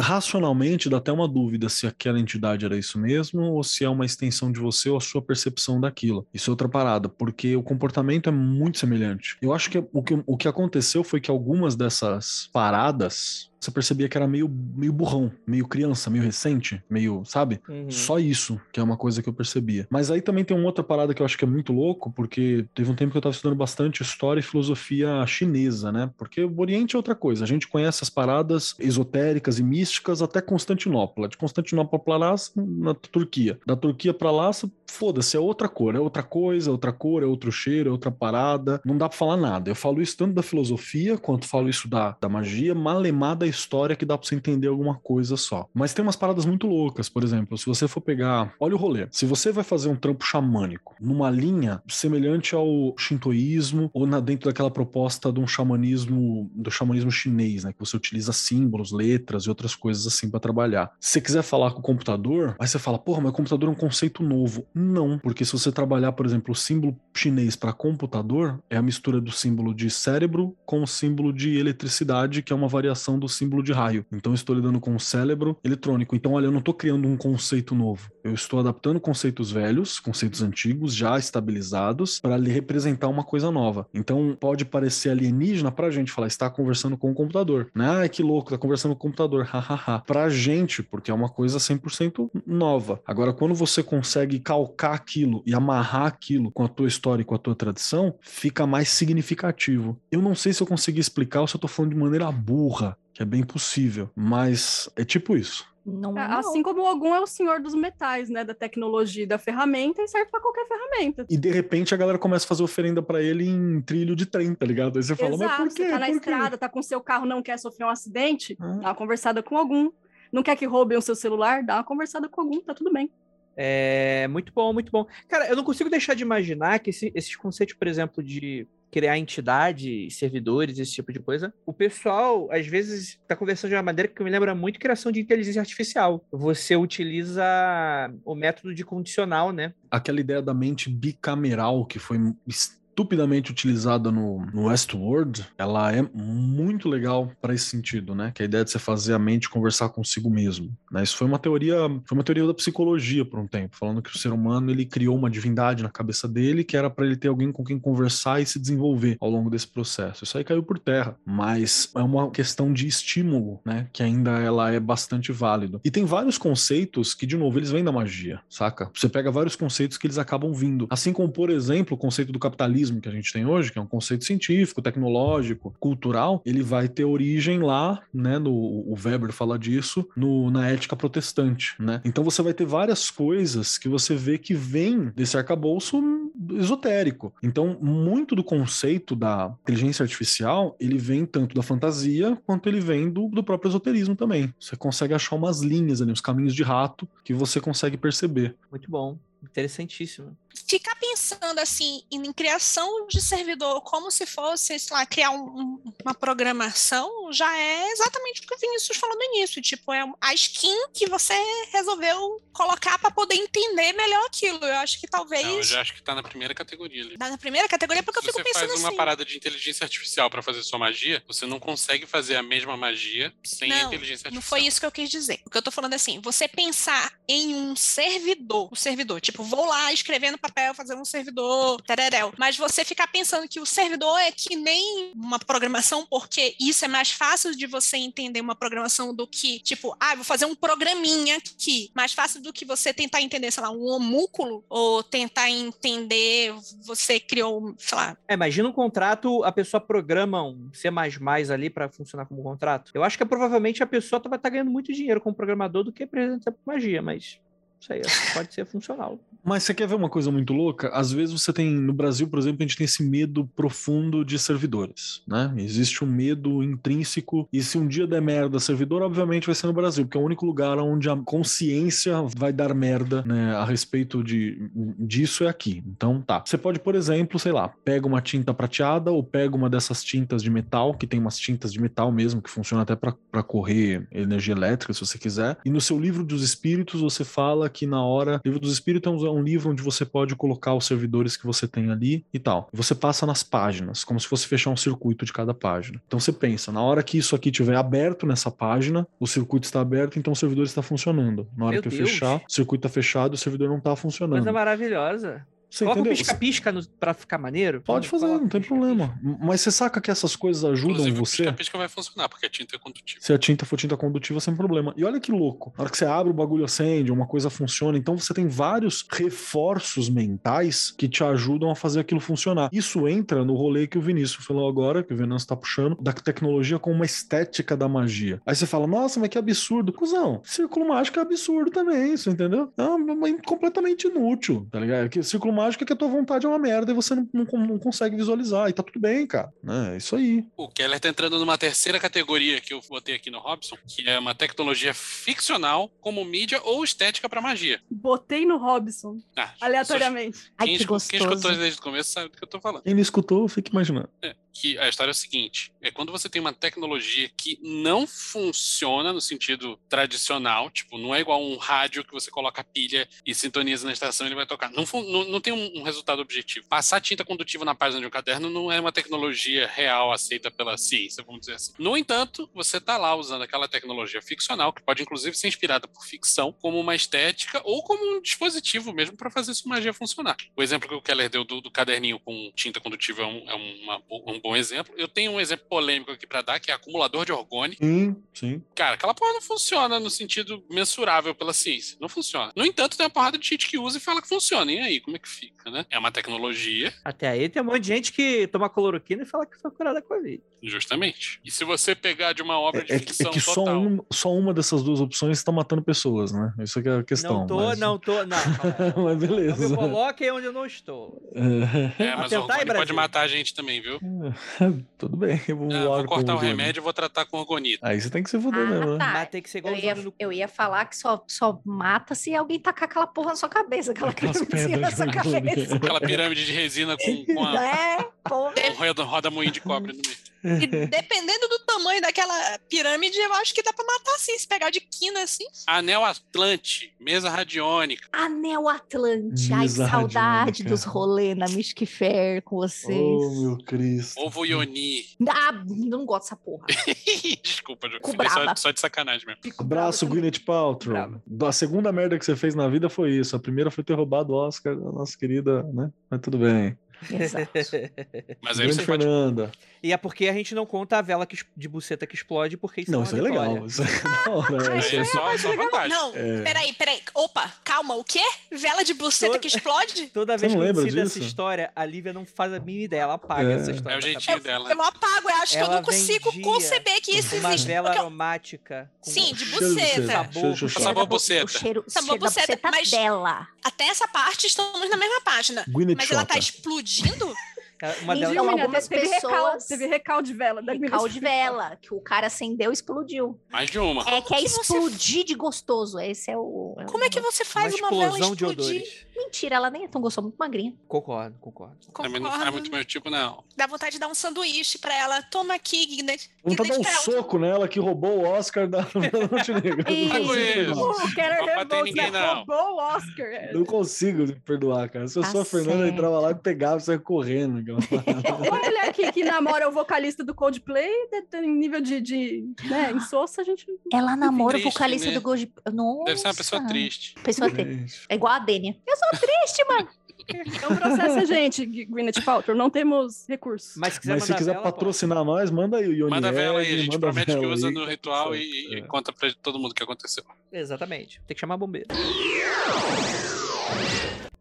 racionalmente dá até uma dúvida se aquela entidade era isso mesmo, ou se é uma extensão de você ou a sua percepção daquilo. Isso é outra parada, porque o comportamento é muito semelhante. Eu acho que o que, o que aconteceu foi que algumas dessas paradas. Você percebia que era meio, meio burrão, meio criança, meio recente, meio, sabe? Uhum. Só isso, que é uma coisa que eu percebia. Mas aí também tem uma outra parada que eu acho que é muito louco, porque teve um tempo que eu tava estudando bastante história e filosofia chinesa né? Porque o Oriente é outra coisa. A gente conhece as paradas esotéricas e místicas até Constantinopla. De Constantinopla para lá, na Turquia. Da Turquia para lá, foda-se, é outra cor, é outra coisa, é outra cor, é outro cheiro, é outra parada. Não dá para falar nada. Eu falo isso tanto da filosofia quanto falo isso da, da magia, malemar da história que dá para você entender alguma coisa só. Mas tem umas paradas muito loucas, por exemplo, se você for pegar, olha o rolê. Se você vai fazer um trampo xamânico numa linha semelhante ao shintoísmo ou na dentro daquela proposta de um xamanismo, do xamanismo chinês, né, que você utiliza símbolos, letras e outras coisas assim para trabalhar. Se você quiser falar com o computador, aí você fala, porra, mas o computador é um conceito novo. Não, porque se você trabalhar, por exemplo, o símbolo chinês para computador, é a mistura do símbolo de cérebro com o símbolo de eletricidade, que é uma variação do símbolo de raio. Então eu estou lidando com o cérebro eletrônico. Então, olha, eu não estou criando um conceito novo. Eu estou adaptando conceitos velhos, conceitos antigos, já estabilizados, para lhe representar uma coisa nova. Então, pode parecer alienígena pra gente falar, está conversando com o computador. Ah, que louco, tá conversando com o computador. Hahaha. pra gente, porque é uma coisa 100% nova. Agora, quando você consegue calcar aquilo e amarrar aquilo com a tua história e com a tua tradição, fica mais significativo. Eu não sei se eu consegui explicar ou se eu tô falando de maneira burra, é bem possível, mas é tipo isso. Não, É, não. Assim como o Ogum é o senhor dos metais, né? Da tecnologia e da ferramenta e serve pra qualquer ferramenta. E de repente a galera começa a fazer oferenda pra ele em trilho de trem, tá ligado? Aí você fala, Exato, mas por quê? você tá na Por quê? estrada, tá com seu carro, não quer sofrer um acidente, Ah. dá uma conversada com algum. Não quer que roubem o seu celular, dá uma conversada com algum, tá tudo bem. É muito bom, muito bom. Cara, eu não consigo deixar de imaginar que esse- esses conceitos, por exemplo, de criar entidade, servidores, esse tipo de coisa, o pessoal, às vezes, tá conversando de uma maneira que me lembra muito criação de inteligência artificial. Você utiliza o método de condicional, né? Aquela ideia da mente bicameral que foi estupidamente utilizada no, no Westworld, ela é muito legal para esse sentido, né? Que é a ideia de você fazer a mente conversar consigo mesmo. Né? Isso foi uma teoria, foi uma teoria da psicologia por um tempo, falando que o ser humano ele criou uma divindade na cabeça dele que era para ele ter alguém com quem conversar e se desenvolver ao longo desse processo. Isso aí caiu por terra, mas é uma questão de estímulo, né? Que ainda ela é bastante válido. E tem vários conceitos que, de novo, eles vêm da magia, saca? Você pega vários conceitos que eles acabam vindo. Assim como, por exemplo, o conceito do capitalismo que a gente tem hoje, que é um conceito científico, tecnológico, cultural, ele vai ter origem lá, né? No, o Weber fala disso, no, na ética protestante, né? Então você vai ter várias coisas que você vê que vem desse arcabouço esotérico. Então, muito do conceito da inteligência artificial, ele vem tanto da fantasia quanto ele vem do, do próprio esoterismo também. Você consegue achar umas linhas ali, uns caminhos de rato que você consegue perceber. Muito bom. Interessantíssimo. Ficar pensando assim em, criação de servidor como se fosse, sei lá, criar um- um- uma programação já é exatamente o que o Vinícius falou no início. Tipo, é a skin que você resolveu colocar para poder entender melhor aquilo. Eu acho que talvez. Não, eu já acho que tá na primeira categoria ali. Tá na primeira categoria, porque Se eu fico você faz pensando uma assim. parada de inteligência artificial pra fazer sua magia, você não consegue fazer a mesma magia sem Não, inteligência artificial. Não foi isso que eu quis dizer. O que eu tô falando é assim, você pensar em um servidor, o servidor, tipo, vou lá escrever no papel, fazer um servidor, tereréu, mas você ficar pensando que o servidor é que nem uma programação, porque isso é mais fácil de você entender uma programação do que, tipo, ah, vou fazer um programinha aqui. Mais fácil do que você tentar entender, sei lá, um homúnculo, ou tentar entender, você criou, sei lá, É, imagina um contrato, a pessoa programa um C++ ali pra funcionar como contrato. Eu acho que provavelmente a pessoa vai estar ganhando muito dinheiro como programador do que apresenta magia, mas isso aí pode ser funcional. Mas você quer ver uma coisa muito louca? Às vezes você tem, no Brasil, por exemplo, a gente tem esse medo profundo de servidores, né? Existe um medo intrínseco, e se um dia der merda servidor, obviamente vai ser no Brasil, porque é o único lugar onde a consciência vai dar merda, né, a respeito de, disso é aqui. Então, tá. Você pode, por exemplo, sei lá, pega uma tinta prateada ou pega uma dessas tintas de metal, que tem umas tintas de metal mesmo, que funciona até para correr energia elétrica, se você quiser, e no seu livro dos espíritos você fala que na hora, livro dos espíritos é um- é um livro onde você pode colocar os servidores que você tem ali e tal. Você passa nas páginas, como se fosse fechar um circuito de cada página. Então você pensa, na hora que isso aqui estiver aberto nessa página, o circuito está aberto, então o servidor está funcionando. Na hora Meu que eu Deus. fechar, o circuito está fechado, o servidor não está funcionando. Coisa maravilhosa. Você Coloca um entendeu? pisca-pisca no- pra ficar maneiro. Pode fazer, não tem pisca-pisca. problema. Mas você saca que essas coisas ajudam Inclusive, você? pisca-pisca vai funcionar, porque a tinta é condutiva. Se a tinta for tinta condutiva, sem problema. E olha que louco. Na hora que você abre, o bagulho acende, uma coisa funciona. Então você tem vários reforços mentais que te ajudam a fazer aquilo funcionar. Isso entra no rolê que o Vinícius falou agora, que o Venâncio tá puxando, da tecnologia como uma estética da magia. Aí você fala, nossa, mas que absurdo. Cusão, círculo mágico é absurdo também, isso, entendeu? É completamente inútil, tá ligado? Que círculo mágico é que a tua vontade é uma merda e você não, não, não consegue visualizar. E tá tudo bem, cara. Né? É isso aí. O Keller tá entrando numa terceira categoria que eu botei aqui no Robson, que é uma tecnologia ficcional como mídia ou estética pra magia. Botei no Robson, Ah, aleatoriamente. Ai, Quem, que escu- quem escutou desde o começo sabe do que eu tô falando. Quem não escutou, fica imaginando. É, que a história é o seguinte: é quando você tem uma tecnologia que não funciona no sentido tradicional, tipo, não é igual um rádio que você coloca a pilha e sintoniza na estação e ele vai tocar. Não, não, não tem um, um resultado objetivo. Passar tinta condutiva na página de um caderno não é uma tecnologia real aceita pela ciência, vamos dizer assim. No entanto, você tá lá usando aquela tecnologia ficcional, que pode inclusive ser inspirada por ficção, como uma estética ou como um dispositivo mesmo para fazer sua magia funcionar. O exemplo que o Keller deu do, do caderninho com tinta condutiva é, um, é uma um bom exemplo. Eu tenho um exemplo polêmico aqui para dar, que é acumulador de orgone. Sim, sim. Cara, aquela porra não funciona no sentido mensurável pela ciência. Não funciona. No entanto, tem uma porrada de gente que usa e fala que funciona. E aí, como é que fica, né? É uma tecnologia, Até aí tem um monte de gente que toma cloroquina e fala que foi curada da Covid. justamente. E se você pegar de uma obra de É, é que- é ficção que só, total... um- só uma dessas duas opções está matando pessoas, né? Isso que é a questão. não tô, mas... não tô, não. mas Não me beleza. coloquem onde eu não estou. É, mas o orgone pode matar a gente também, viu? Tudo bem, eu vou, voar vou cortar o remédio e vou tratar com orgonita. Aí você tem que se fuder Ah, mesmo, né? tá. Mas tem que ser Eu ia, no eu ia falar que só, só mata se alguém tacar aquela porra na sua cabeça, aquela Aquelas pedras na sua cabeça. Aquela pirâmide de resina com, com a, É, porra. com roda, roda moinho de cobre no meio. E dependendo do tamanho daquela pirâmide, eu acho que dá pra matar assim, se pegar de quina assim. Anel Atlante, mesa radiônica. Anel Atlante. Ai, saudade radiônica. dos rolês na Mystic Fair com vocês. Oh, meu Cristo. Ovo Ioni. Ah, não gosto dessa porra. Desculpa, Ju. Só, brava. só de sacanagem mesmo. Fico Abraço, brava. Gwyneth Paltrow. Bravo. A segunda merda que você fez na vida foi isso. A primeira foi ter roubado o Oscar da nossa querida, né? Mas tudo bem. Exato. Mas aí Grande você pode. Fernanda. E é porque a gente não conta a vela que de buceta que explode, porque isso Não, é isso uma é legal. Isso é hora, Aí isso é é- só, vantagem. Não, É. peraí, peraí. Opa, calma, o quê? Vela de buceta Todo- que explode? Toda vez não que eu cito essa história, a Lívia não faz a mínima ideia, ela apaga É. essa história. É o jeitinho dela. Eu não apago, eu acho que eu Ela não consigo conceber que isso Uma existe. vela Porque eu- aromática. Sim, de buceta. Sabor. Sabor buceta. O cheiro, Sabor buceta, buceta mas- dela. Até essa parte estamos na mesma página. Mas ela tá Chota. Explodindo? Uma delas Então, menina, algumas teve, recal, teve recal de vela. Da Cal de Gwyneth vela, que o cara acendeu e explodiu. Mais de uma. É que é que você- explodir de gostoso. Esse é o. é o Como é que você faz uma uma, vela explodir? odores. Mentira, ela nem é tão gostosa, muito magrinha. Concordo, concordo. Também não é Concordo. muito meu tipo, não. Dá vontade de dar um sanduíche pra ela. Toma aqui, Guinness. Vamos dar um ela. soco nela que roubou o Oscar da Montenegro. Não Isso. perdoar. O Keller Não né? não. roubou o Oscar. Não consigo perdoar, cara. Se eu Tá sou a Fernanda, eu entrava lá e pegava e saia correndo. Parada. Olha aqui que namora o vocalista do Coldplay, de- de- em nível de, de né, insosso, a gente... Ela namora o Triste, vocalista né? do Gold. Nossa. Deve ser uma pessoa triste. Pessoa triste. É igual a Dênia. Eu sou triste, mano. Não processa a gente, Gwyneth Paltrow, não temos recursos. Mas se quiser, Mas se quiser vela, patrocinar nós, manda aí o Ione Manda a vela aí, a gente manda a promete que vela usa aí, no ritual e, certo. e conta pra todo mundo o que aconteceu. pode. Exatamente. Tem que chamar bombeiro.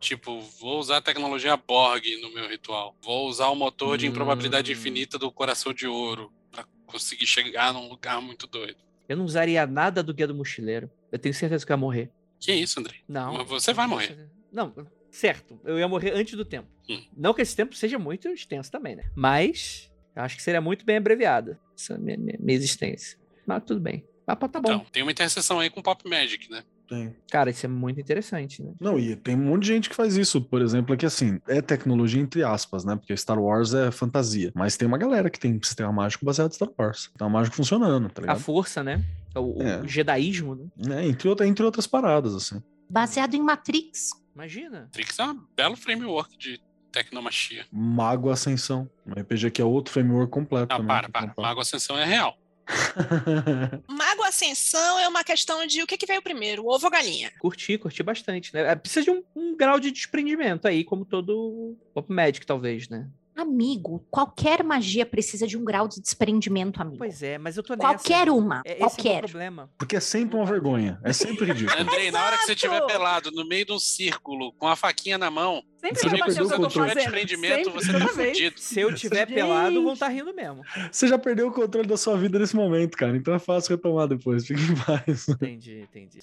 Tipo, vou usar a tecnologia Borg no meu ritual. Vou usar o motor de improbabilidade Hum. infinita do coração de ouro pra conseguir chegar num lugar muito doido. Eu não usaria nada do Guia do Mochileiro. Eu tenho certeza que eu ia morrer. Que isso, André? Não. Mas você vai morrer. Não, certo. Eu ia morrer antes do tempo. Hum. Não que esse tempo seja muito extenso também, né? Mas eu acho que seria muito bem abreviada essa minha, minha- minha existência. Mas tudo bem. Mas tá bom. Então, tem uma interseção aí com Pop Magic, né? Tem. Cara, isso é muito interessante, né? Não, e tem um monte de gente que faz isso, por exemplo, é que assim, é tecnologia entre aspas, né? Porque Star Wars é fantasia. Mas tem uma galera que tem sistema mágico baseado em Star Wars. Sistema mágico funcionando, tá A ligado? força, né? O, o É. jedaísmo, né? É, entre, outra- entre outras paradas, assim. Baseado em Matrix. Imagina. Trix é um belo framework de tecnomachia. Mago Ascensão. Um RPG que é outro framework completo. Não, também, para, para. Mago Ascensão é real. Ascensão é uma questão de o que, que veio primeiro, ovo ou galinha. Curti, curti bastante, né? É, Precisa de um, um grau de desprendimento aí, como todo Pop Magic, talvez, né? Amigo, qualquer magia precisa de um grau de desprendimento, amigo. Pois é, mas eu tô nessa. Qualquer uma, É, esse é o qualquer. problema. Porque é sempre uma vergonha. É sempre ridículo. Andrei, na hora que você estiver pelado no meio de um círculo com a faquinha na mão, Sempre Você já perdeu o controle? tiver fazendo. desprendimento, você tá fudido. Se eu tiver Gente. pelado, vão estar rindo mesmo. Você já perdeu o controle da sua vida nesse momento, cara. Então é fácil retomar depois. Fique em paz. Entendi, entendi.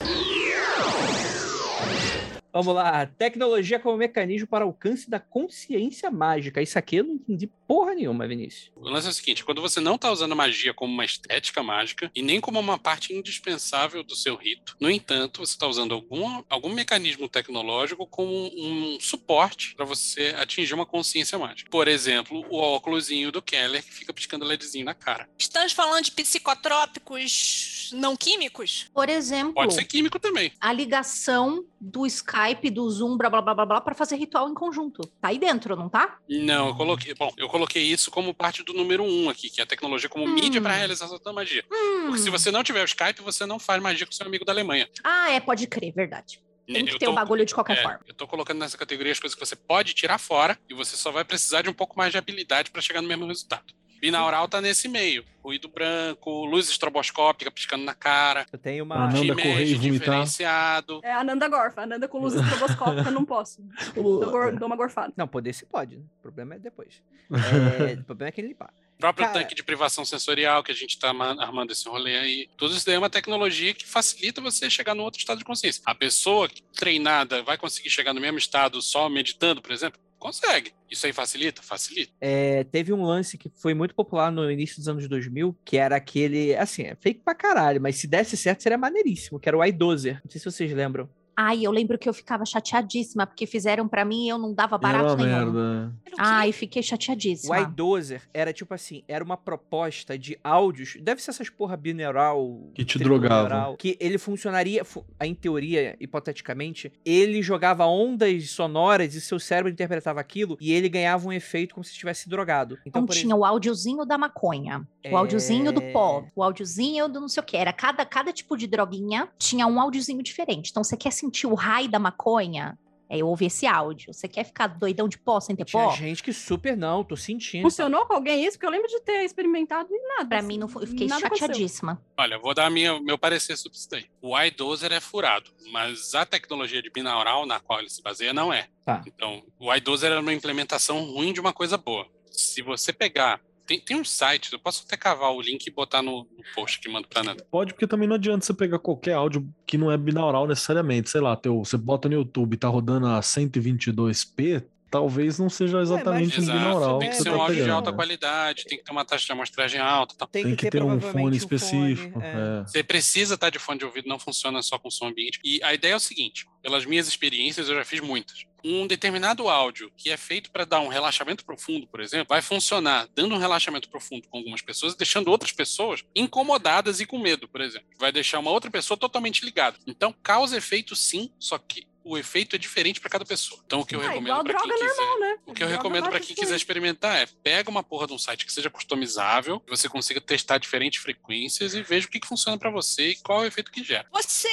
Vamos lá. Tecnologia como mecanismo para alcance da consciência mágica. Isso aqui eu não entendi porra nenhuma, Vinícius. O lance é o seguinte: quando você não tá usando a magia como uma estética mágica e nem como uma parte indispensável do seu rito, no entanto, você está usando algum, algum mecanismo tecnológico como um suporte para você atingir uma consciência mágica. Por exemplo, o óculosinho do Keller que fica piscando LEDzinho na cara. Estamos falando de psicotrópicos não químicos? Por exemplo, Pode ser químico também. a ligação do Skype, do Zoom, blá blá blá blá blá, pra fazer ritual em conjunto. Tá aí dentro, não tá? Não, eu coloquei. Bom, eu coloquei isso como parte do número um aqui, que é a tecnologia como Hum. mídia para realização da magia. Porque se Hum. você não tiver o Skype, você não faz magia com seu amigo da Alemanha. Ah, é, pode crer, verdade. Tem que Eu ter tô- bagulho de qualquer É, forma. eu tô colocando nessa categoria as coisas que você pode tirar fora e você só vai precisar de um pouco mais de habilidade para chegar no mesmo resultado. Binaural tá nesse meio. Ruído branco, luz estroboscópica piscando na cara, Eu tenho uma. Ananda e vomitar. diferenciado. É Ananda Gorfa. Ananda com luz estroboscópica, não posso. Dou, uma gorfada. Não, poder se pode. Né? O problema é depois. É, o problema é quem limpar. Próprio Cara- tanque de privação sensorial que a gente tá ma- armando esse rolê aí. Tudo isso daí é uma tecnologia que facilita você chegar num outro estado de consciência. A pessoa treinada vai conseguir chegar no mesmo estado só meditando, por exemplo? Consegue. Isso aí facilita? Facilita. É, teve um lance que foi muito popular no início dos anos 2000, que era aquele. Assim, é fake pra caralho, mas se desse certo seria maneiríssimo, que era o iDozer. Não sei se vocês lembram. Ai, eu lembro que eu ficava chateadíssima, porque fizeram pra mim e eu não dava barato nenhum. merda. O? Ai, fiquei O chateadíssima. iDozer era tipo assim, era uma proposta de áudios, deve ser essas porra binaural, Que te drogava. que ele funcionaria, fu- em teoria, hipoteticamente, ele jogava ondas sonoras e seu cérebro interpretava aquilo e ele ganhava um efeito como se estivesse drogado. Então, Então tinha o áudiozinho da maconha, o áudiozinho do É. pó, o áudiozinho do não sei o que. Era cada, cada tipo de droguinha tinha um áudiozinho diferente. Então você quer sentir o raio da maconha? É, eu ouvi esse áudio. Você quer ficar doidão de pó sem ter Tinha pó? gente que super não, tô sentindo. Funcionou com alguém isso? Porque eu lembro de ter experimentado e nada. Pra assim, mim não foi, eu fiquei nada aconteceu. chateadíssima. Olha, vou dar minha, meu parecer sobre isso daí. O iDozer é furado, mas a tecnologia de binaural na qual ele se baseia não é. Tá. Então, o iDozer era uma implementação ruim de uma coisa boa. Se você pegar. Tem, tem um site, eu posso até cavar o link e botar no, no post que mando pra Nanda. Pode, porque também não adianta você pegar qualquer áudio que não é binaural necessariamente. Sei lá, teu, você bota no YouTube tá rodando a 122p, talvez não seja exatamente um Exato, binaural tem que que você ser tá um áudio de pegando. alta qualidade, tem que ter uma taxa de amostragem alta. Tal. Tem, Tem que ter um provavelmente fone um específico. é. é. Você precisa estar de fone de ouvido, não funciona só com som ambiente. E a ideia é o seguinte: pelas minhas experiências, eu já fiz muitas. Um determinado áudio que é feito para dar um relaxamento profundo, por exemplo, vai funcionar dando um relaxamento profundo com algumas pessoas e deixando outras pessoas incomodadas e com medo, por exemplo. Vai deixar uma outra pessoa totalmente ligada. Então, causa efeito sim, só que o efeito é diferente para cada pessoa. Então, o que eu Ah, recomendo igual para quem droga quiser. normal, né? O que eu recomendo para quem quiser experimentar é pega uma porra de um site que seja customizável, que você consiga testar diferentes frequências e veja o que, que funciona para você e qual é o efeito que gera. Você,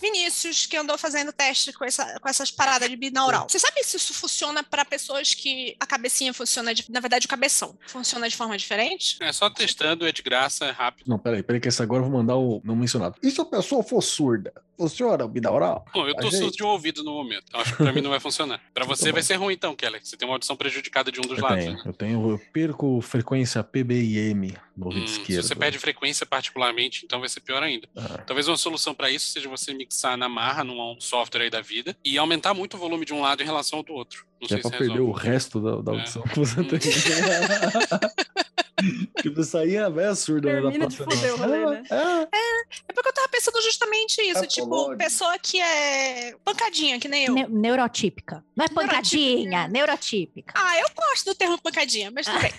Vinícius, que andou fazendo teste com, essa, com essas paradas de binaural, você sabe se isso funciona para pessoas que a cabecinha funciona, de, na verdade, o cabeção funciona de forma diferente? É só testando, é de graça, é rápido. Não, peraí, peraí, que esse agora eu vou mandar o não mencionado. E se a pessoa for surda? Funciona o binaural? Bom, eu tô gente- surdo de um ouvido no momento. Então acho que pra mim não vai funcionar. Pra você vai ser ruim então, Keller. Você tem uma audição prejudicada de um dos Eu lados. tenho, né? eu tenho, eu perco frequência PBIM no ouvido Hum, se esquerdo. você perde frequência particularmente, então vai ser pior ainda. Ah, Talvez uma solução pra isso seja você mixar na marra num software aí da vida e aumentar muito o volume de um lado em relação ao do outro. Não que é sei pra se perder o resolve. resto da, da É. audição que você Hum. tem. tipo, isso aí é a véia surda. né, da Termina de Praça foder o rolê, né? É, É porque eu tava pensando justamente isso, tipo, Patológico. pessoa que é pancadinha, que nem eu. Ne- neurotípica. Não é pancadinha, neurotípica. Ah, eu gosto do termo pancadinha, mas tudo bem.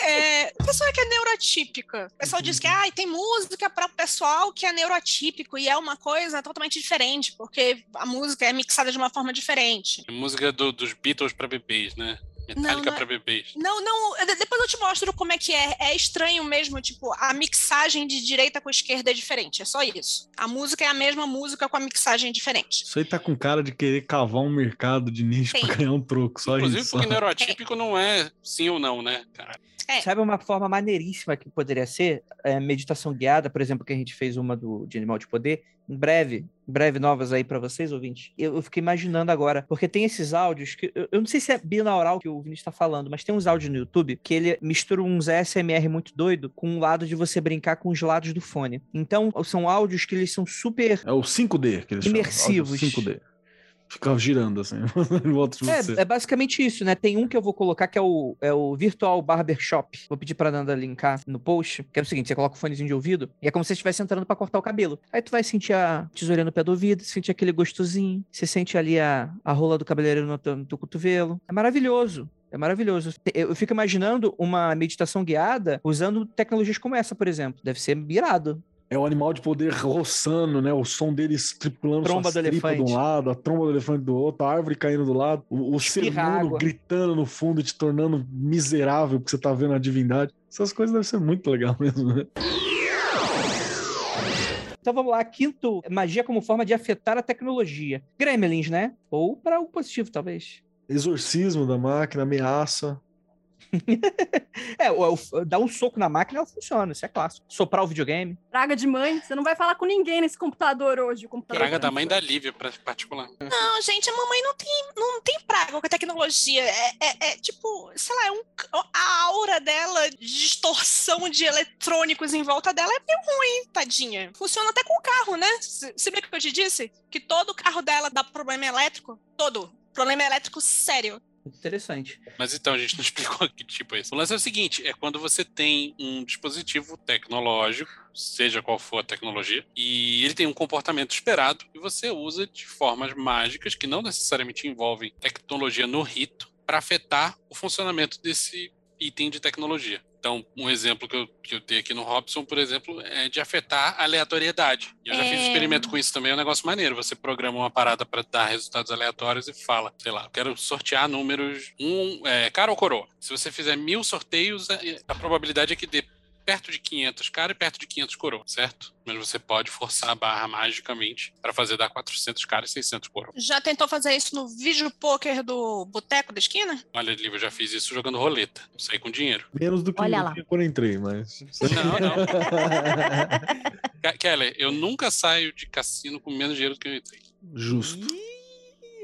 É, pessoa que é neurotípica. O pessoal diz que ah, tem música para o pessoal que é neurotípico e é uma coisa totalmente diferente, porque a música é mixada de uma forma diferente. É música do- dos Beatles pra bebês, né? Metálica não pra bebês. Não, não, de- depois eu te mostro como é que é. É estranho mesmo, tipo, a mixagem de direita com esquerda é diferente, é só isso. A música é a mesma música com a mixagem diferente. Isso aí tá com cara de querer cavar um mercado de nicho Tem. pra ganhar um troco, só Inclusive isso. porque neurotípico não é sim ou não, né, cara? É. Sabe uma forma maneiríssima que poderia ser? É, meditação guiada, por exemplo, que a gente fez uma do, de Animal de Poder. Em breve, em breve novas aí pra vocês, ouvintes. Eu, eu fiquei imaginando agora, porque tem esses áudios que. Eu, eu não sei se é binaural que o Vinícius tá falando, mas tem uns áudios no YouTube que ele mistura uns ASMR muito doido com o lado de você brincar com os lados do fone. Então, são áudios que eles são super. É o 5D que eles Imersivos. chamam. áudio 5D. Fica girando assim, em volta de você. É, é basicamente isso, né? Tem um que eu vou colocar que é o, é o Virtual Barbershop. Vou pedir pra Nanda linkar no post. Que é o seguinte: você coloca o fonezinho de ouvido e é como se você estivesse entrando pra cortar o cabelo. Aí tu vai sentir a tesourinha no pé do ouvido, sentir aquele gostosinho. Você sente ali a, a rola do cabeleireiro no teu, no teu cotovelo. É maravilhoso. É maravilhoso. Eu fico imaginando uma meditação guiada usando tecnologias como essa, por exemplo. Deve ser irado. É o animal de poder roçando, né? O som deles tripulando Tromba suas do tripas de um lado, a tromba do elefante do outro, a árvore caindo do lado, o, o ser humano gritando no fundo e te tornando miserável porque você tá vendo a divindade. Essas coisas devem ser muito legal mesmo, né? Então vamos lá, quinto, magia como forma de afetar a tecnologia. Gremlins, né? Ou para o positivo, talvez. Exorcismo da máquina, ameaça. É, o- o- dar um soco na máquina ela funciona, isso é clássico. Soprar o videogame. Praga de mãe, você não vai falar com ninguém nesse computador hoje. O computador Praga da mãe da Lívia, pra particular. Não, gente, a mamãe não tem, não tem praga com a tecnologia. É, é- é, tipo, sei lá, é um, a aura dela de distorção de eletrônicos em volta dela é meio ruim, tadinha. Funciona até com o carro, né? Se se bem que eu te disse que todo carro dela dá problema elétrico, todo. Problema elétrico sério. Muito interessante. Mas então, a gente não explicou que tipo é esse. O lance é o seguinte: é quando você tem um dispositivo tecnológico, seja qual for a tecnologia, e ele tem um comportamento esperado, e você usa de formas mágicas que não necessariamente envolvem tecnologia no rito para afetar o funcionamento desse item de tecnologia. Então, um exemplo que eu, que eu dei aqui no Robson, por exemplo, é de afetar a aleatoriedade. E eu já fiz É. experimento com isso também, é um negócio maneiro. Você programa uma parada para dar resultados aleatórios e fala, sei lá, eu quero sortear números um, é, cara ou coroa. Se você fizer mil sorteios, a probabilidade é que dê perto de 500 cara e perto de 500 coroa, certo? Mas você pode forçar a barra magicamente para fazer dar 400 cara e 600 coroa. Já tentou fazer isso no vídeo poker do boteco da esquina? Olha, Lívia, eu já fiz isso jogando roleta. Saí com dinheiro. Menos do que Olha eu lá. quando entrei, mas. Não, não. Ke- Kelly, eu nunca saio de cassino com menos dinheiro do que eu entrei. Justo.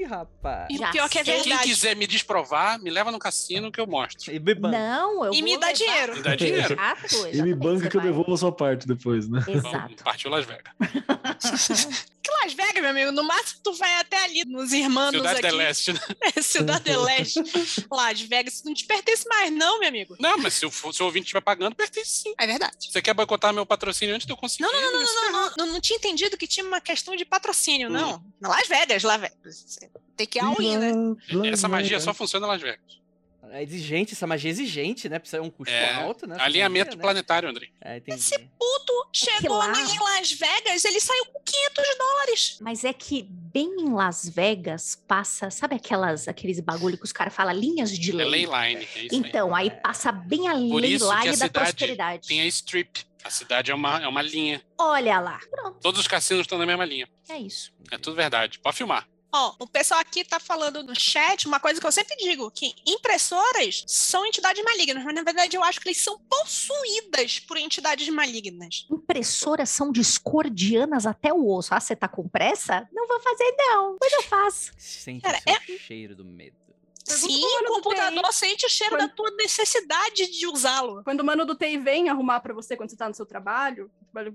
Rapaz. E Já o pior que é sei. Quem verdade. quiser me desprovar, me leva no cassino que eu mostro. E bebam. Não, eu E me dá levar- dinheiro. Me dá dinheiro. Exato, E me banca que eu devolvo a sua parte depois, né? Exato. Partiu Las Vegas. Que Las Vegas, meu amigo, no máximo tu vai até ali nos irmãos Cidade aqui. Leste, né? Cidade do Leste. Las Vegas, isso não te pertence mais não, meu amigo. Não, mas se o, se o ouvinte estiver pagando, pertence sim. É verdade. Você quer boicotar meu patrocínio antes de eu conseguir? Não, não, não, não, não, é não, não, não tinha entendido que tinha uma questão de patrocínio, Hum. não. Na Las Vegas, Las Vegas. Tem que ir all in, né? Essa magia só funciona em Las Vegas. É exigente, essa magia é exigente, né? Precisa um custo É, alto, né? Alinhamento Magia, né? planetário, André. É, entendi. Esse puto chegou lá- na- em Las Vegas, ele saiu com 500 dólares. Mas é que bem em Las Vegas passa, sabe aquelas aqueles bagulho que os caras falam linhas de É lei? leyline, é isso aí. Então, aí passa bem a Por lei a line da prosperidade. Tem a strip. A cidade é uma, é uma linha. Olha lá. Pronto, Todos os cassinos estão na mesma linha. é isso. É tudo verdade. Pode filmar. Ó, o pessoal aqui tá falando no chat uma coisa que eu sempre digo, que impressoras são entidades malignas, mas na verdade eu acho que eles são possuídas por entidades malignas. Impressoras são discordianas até o osso. Ah, você tá com pressa? Não vou fazer, não. Mas eu faço. Sente Cara, o seu cheiro do medo. Pergunta Sim, o do computador sente o cheiro Quando- da tua necessidade de usá-lo. Quando o mano do TI vem arrumar pra você quando você tá no seu trabalho,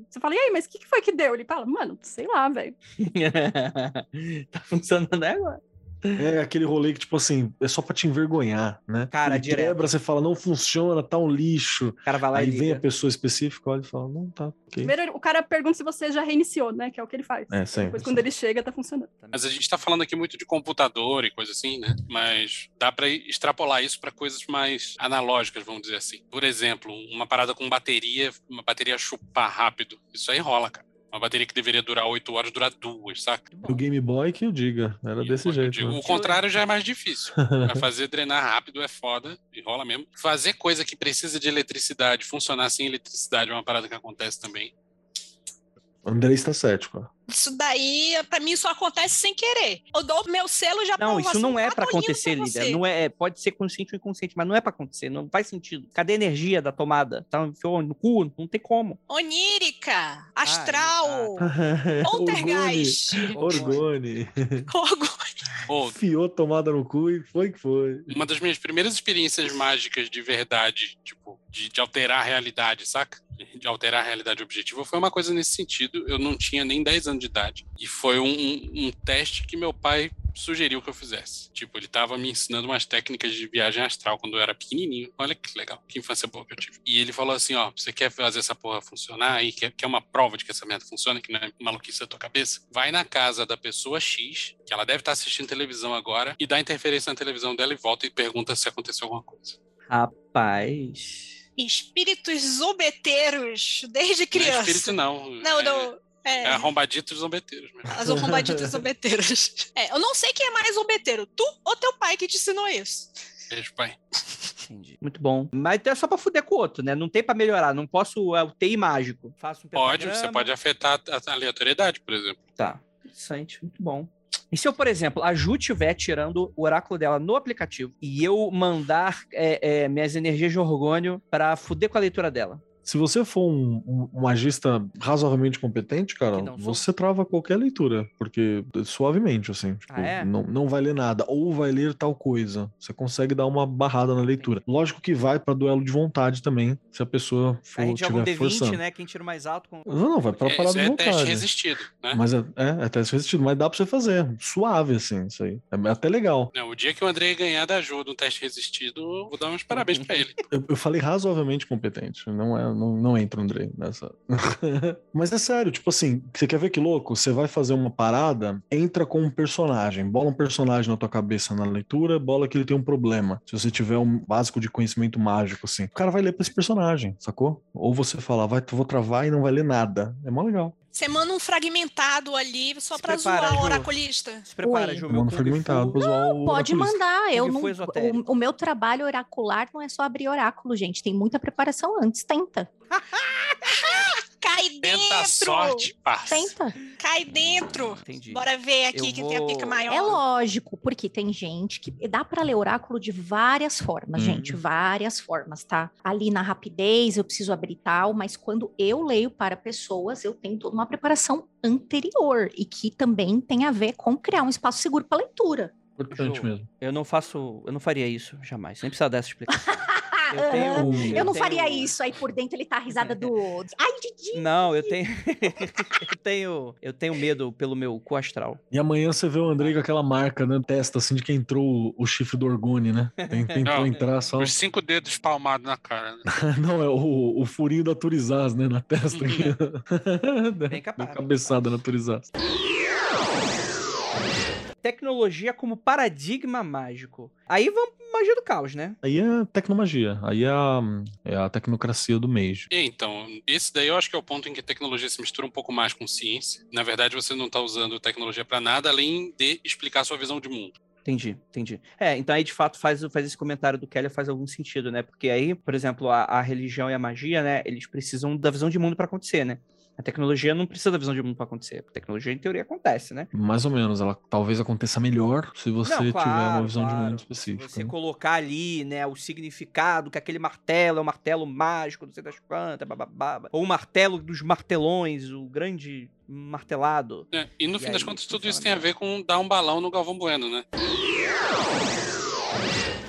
você fala, e aí, mas o que, que foi que deu? Ele fala, mano, sei lá, velho. tá funcionando agora. É aquele rolê que, tipo assim, é só pra te envergonhar, né? Cara, Ele direto. quebra, você fala, não funciona, tá um lixo. O cara vai lá Aí e vem a pessoa específica, olha e fala, não, tá, ok. Primeiro, o cara pergunta se você já reiniciou, né? Que é o que ele faz. É, sempre. Depois, quando ele chega, tá funcionando. Mas a gente tá falando aqui muito de computador e coisa assim, né? Mas dá pra extrapolar isso pra coisas mais analógicas, vamos dizer assim. Por exemplo, uma parada com bateria, uma bateria chupar rápido. Isso aí rola, cara. Uma bateria que deveria durar 8 horas, dura duas, saca? O Game Boy que eu diga. Era E desse eu jeito. digo, né? O contrário já é mais difícil. Vai fazer drenar rápido é foda, e rola mesmo. Fazer coisa que precisa de eletricidade, funcionar sem eletricidade é uma parada que acontece também. André está cético. Isso daí, pra mim, só acontece sem querer. Eu dou meu selo já Não, isso não é pra tolindo acontecer, líder. você. Não é, pode ser consciente ou inconsciente, mas não é pra acontecer. Não faz sentido. Cadê a energia da tomada? Tá no cu? Não tem como. Onírica, astral, Ah. poltergeist, Orgone. Pô, Fiou tomada no cu e foi que foi. uma das minhas primeiras experiências mágicas de verdade, tipo, de, de alterar a realidade, saca? De alterar a realidade objetiva, foi uma coisa nesse sentido. Eu não tinha nem 10 anos de idade. E foi um, um- teste que meu pai sugeriu que eu fizesse. Tipo, ele tava me ensinando umas técnicas de viagem astral quando eu era pequenininho. Olha que legal, que infância boa que eu tive. E ele falou assim, ó, você quer fazer essa porra funcionar aí, quer, quer uma prova de que essa merda funciona, que não é maluquice da tua cabeça? Vai na casa da pessoa X, que ela deve estar assistindo televisão agora, e dá interferência na televisão dela e volta e pergunta se aconteceu alguma coisa. Rapaz. Espíritos zombeteiros, desde Não é criança. espírito, não. Não, é, não. É, é arrombaditos zombeteiros mesmo. as arrombaditas zombeteiras. É, eu não sei quem é mais zombeteiro, tu ou teu pai que te ensinou isso. Beijo, pai. Entendi. Muito bom. Mas é só pra fuder com o outro, né? Não tem pra melhorar. Não posso. É o TI mágico. Faço um Pode, você pode afetar a a aleatoriedade, por exemplo. Tá. Interessante. Muito bom. E se eu, por exemplo, a Ju estiver tirando o oráculo dela no aplicativo e eu mandar é, é, minhas energias de orgônio pra fuder com a leitura dela? Se você for um, um- um magista razoavelmente competente, cara, você trava qualquer leitura, porque suavemente, assim, tipo, Ah, é? não, não vai ler nada, ou vai ler tal coisa. Você consegue dar uma barrada na leitura. Lógico que vai pra duelo de vontade também, se a pessoa for, a gente joga um tiver D20, forçando. né? Quem tira mais alto com. Não, não, vai pra É, parada isso de é teste vontade. resistido, né? Mas é, é, é teste resistido, mas dá pra você fazer. Suave, assim, isso aí. É até legal. Não, o dia que o André ganhar da ajuda um teste resistido, vou dar uns parabéns pra ele. Eu, eu falei razoavelmente competente. Não, é, não, não entra, Andrei, nessa. Mas é sério, tipo assim, você quer ver que louco? Você vai fazer uma parada, entra com um personagem, bola um personagem na tua cabeça na leitura, bola que ele tem um problema. Se você tiver um básico de conhecimento mágico, assim, o cara vai ler pra esse personagem, sacou? Ou você fala, vai, vou travar e não vai ler nada. É mó legal. Você manda um fragmentado ali só prepara, zoar o oraculista. Se prepara, Oi. Ju. Meu um fragmentado pra zoar o Pode mandar. Eu não, o, o meu trabalho oracular não é só abrir oráculo, gente. Tem muita preparação antes. Tenta. Cai Tenta a dentro! sorte, parça. Tenta. Cai dentro! Entendi. Bora ver aqui Eu que tem a pica vou- maior. É lógico, porque tem gente que dá para ler oráculo de várias formas, Hum. gente, várias formas, tá? Ali na rapidez eu preciso abrir tal, mas quando eu leio para pessoas, eu tenho toda uma preparação anterior e que também tem a ver com criar um espaço seguro para leitura. Importante Ju, mesmo. Eu não faço. Eu não faria isso jamais. Nem precisava dessa explicação. Eu tenho. Eu, não tenho- faria isso, aí por dentro ele tá a risada do. Ai, Didi! Não, eu tenho. eu tenho. Eu tenho medo pelo meu cu astral. E amanhã você vê o Andrei com aquela marca na testa, assim, de que entrou o, chifre do Orgone, né? Tem- Tentou Não. entrar só. Os cinco dedos palmados na cara. né? Não, é o, o furinho da Turizaz, né? Na testa. aqui. Bem capaz, bem cabeçada na Turizaz. Tecnologia como paradigma mágico. Aí vamos magia do caos, né? Aí é tecnomagia. Aí é a, é a tecnocracia do. E, Então, esse daí eu acho que é o ponto em que a tecnologia se mistura um pouco mais com ciência. Na verdade, você não está usando tecnologia para nada além de explicar sua visão de mundo. Entendi, entendi. É, então aí de fato faz, faz esse comentário do Keller faz algum sentido, né? Porque aí, por exemplo, a, a religião e a magia, né? Eles precisam da visão de mundo para acontecer, né? A tecnologia não precisa da visão de mundo para acontecer. A tecnologia, em teoria, acontece, né? Mais ou menos. Ela talvez aconteça melhor se você Não, tiver uma claro, visão de claro. mundo específica. Você né? colocar ali, né, o significado que aquele martelo é um martelo mágico, não sei das quantas, bababá. Ou o martelo dos martelões, o grande martelado. né? E no E fim das aí, contas, tudo isso tem a ver com dar um balão no Galvão Bueno, né?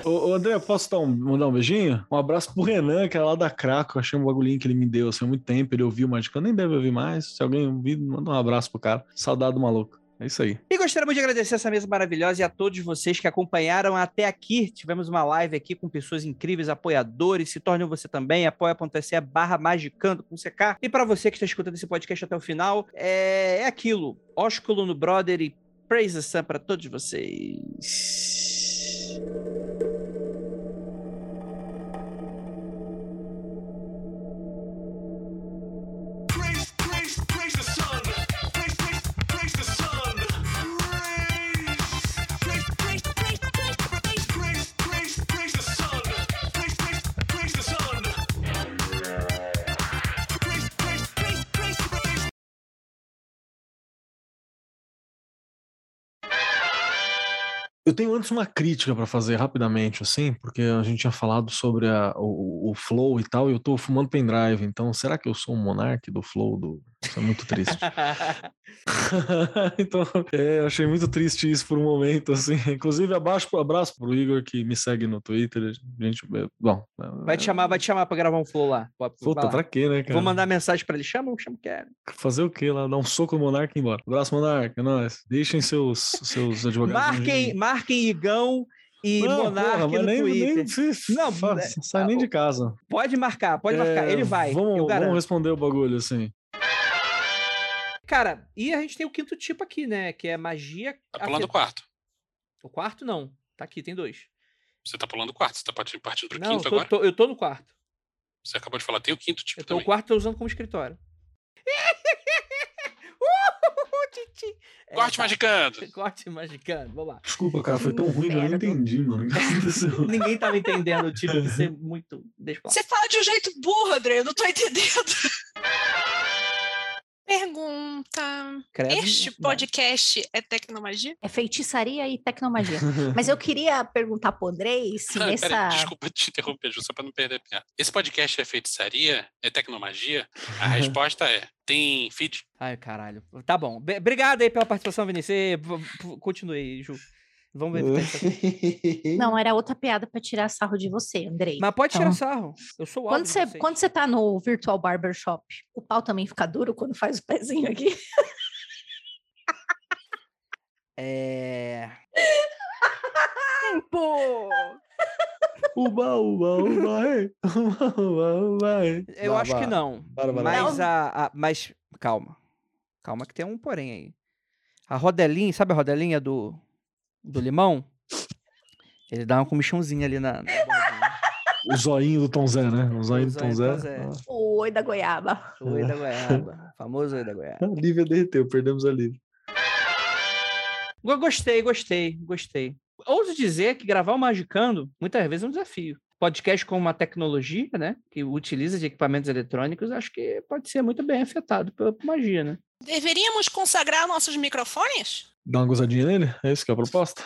Ô, ô, André, posso dar um, mandar um beijinho? Um abraço pro Renan, que é lá da Craco. Achei um bagulhinho que ele me deu assim, há muito tempo. Ele ouviu Magicano, nem deve ouvir mais. Se alguém ouvir, manda um abraço pro cara. Saudade do maluco. É isso aí. E gostaria muito de agradecer essa mesa maravilhosa e a todos vocês que acompanharam até aqui. Tivemos uma live aqui com pessoas incríveis, apoiadores. Se torne você também, apoia.se barra magicando com CK. E para você que está escutando esse podcast até o final, é, é aquilo. Ósculo no Brother e Praise the Sun para todos vocês. Eu tenho antes uma crítica pra fazer rapidamente, assim, porque a gente tinha falado sobre a- o, o Flow e tal, e eu tô fumando pendrive, então será que eu sou um monarque do Flow? Do... Isso é muito triste. então, é, eu achei muito triste isso por um momento, assim. Inclusive, abaixo, abraço pro Igor que me segue no Twitter. Gente, é, bom. Vai te chamar, vai te chamar pra gravar um flow lá. Pode- Puta, pra quê, né, cara? Vou mandar mensagem pra ele. Chama, eu chamo, quero. Fazer o quê lá? Dar um soco no Monarca e ir embora. Abraço, Monarca, é nóis. Deixem seus, seus advogados. Marquem, marquem Igão e Não, Monark porra, no nem, Twitter. nem se- Não, é- sai nem de casa. Pode marcar, pode marcar. É, Ele vai. Vamos, vamos responder o bagulho assim. Cara, e a gente tem o quinto tipo aqui, né? Que é magia. Tá pulando o afet- quarto. O quarto não. Tá aqui, tem dois. Você tá pulando o quarto, você tá partindo, partindo pro Não, quinto eu tô, agora? tô- eu tô no quarto. Você acabou de falar, tem o quinto tipo Eu tô, o também. quarto tô usando como escritório. É, Corte tá. magicando! Corte magicando. Vamos lá. Desculpa, cara, foi tão ruim que eu não Merda. entendi, mano. O? Ninguém tava entendendo o tipo de ser muito. Eu. Você fala de um jeito burro, André, eu não tô entendendo. Pergunta: Credo, Este não. podcast é tecnomagia? É feitiçaria e tecnomagia. Mas eu queria perguntar pro Andrei se Ah, nessa. desculpa te interromper, Ju, só pra não perder a piada. Esse podcast é feitiçaria? É tecnomagia? A resposta é: tem feed? Ai, caralho. Tá bom. Obrigado aí pela participação, Vinícius. Continue aí, Ju. Vamos ver. Não, era outra piada pra tirar sarro de você, Andrei. Mas pode tirar Então, sarro. Eu sou o Quando você, quando você tá no Virtual Barbershop, o pau também fica duro quando faz o pezinho aqui? É. Tempo! Uba, uba, uba, ei. Uba, uba, uba, ei. Eu Vá, acho vá. que não. Bora. Mas Não. a, a- Mas calma. Calma que tem um porém aí. A rodelinha, sabe a rodelinha do, do limão? Ele dá uma comichãozinha ali na. O zoinho do Tom Zé, né? O zoinho O do Tom Zé. Tom Zé. O oi da goiaba. O oi da goiaba. Famoso oi da goiaba. A Lívia derreteu, perdemos a Lívia. Go- Gostei, gostei, gostei. Ouso dizer que gravar o Magicando muitas vezes é um desafio. Podcast com uma tecnologia, né? Que utiliza de equipamentos eletrônicos, acho que pode ser muito bem afetado pela magia, né? Deveríamos consagrar nossos microfones? Dá uma gozadinha nele? É isso que é a proposta?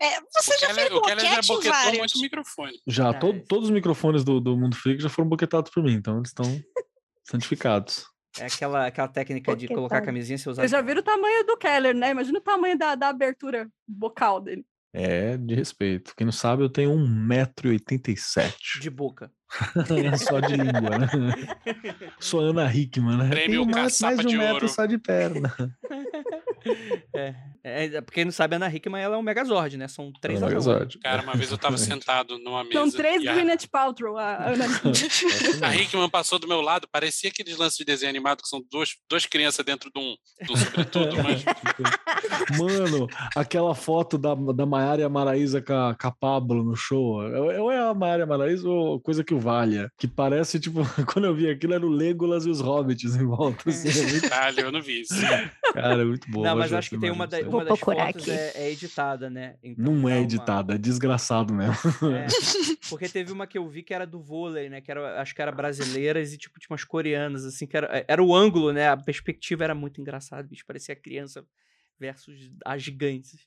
É, você já fez o Keller já boquetou vários. muito o microfone. Já, to- todos os microfones do, do Mundo Freak já foram boquetados por mim, então eles estão santificados. É aquela, aquela técnica de colocar a camisinha e você usar. Vocês já viram o tamanho do Keller, né? Imagina o tamanho da, da abertura bocal dele. É, de respeito. Quem não sabe, eu tenho 1,87m. de boca. Só de língua, né? Sou Ana Hickman, né? Prêmio Tenho mais, mais de um de metro Ouro. só de perna. É, é, pra quem não sabe, a Ana Hickman ela é um Megazord, né? São três É um. Megazord. Cara, uma vez eu tava Exatamente. sentado numa mesa. São três a, Gwyneth Paltrow. A Ana a Hickman passou do meu lado, parecia aqueles lances de desenho animado que são duas, duas crianças dentro de um, de um sobretudo, mas Mano, aquela foto da, da Maiara e a Maraísa com a, com a Pablo no show. Ou é a Maiara e a Maraísa ou coisa que o valha. Que parece, tipo, quando eu vi aquilo, era o Legolas e os Hobbits em volta. Assim, é muito, caralho, eu não vi isso. cara, é muito bom. Não, mas acho que tem uma, da- uma Vou das procurar fotos aqui. é, é editada, né? Então Não é uma- editada, é desgraçado mesmo. É, porque teve uma que eu vi que era do vôlei, né? Que era, acho que era brasileiras e tipo tinha umas coreanas, assim, que era, era o ângulo, né? A perspectiva era muito engraçada, bicho. Parecia criança versus as gigantes.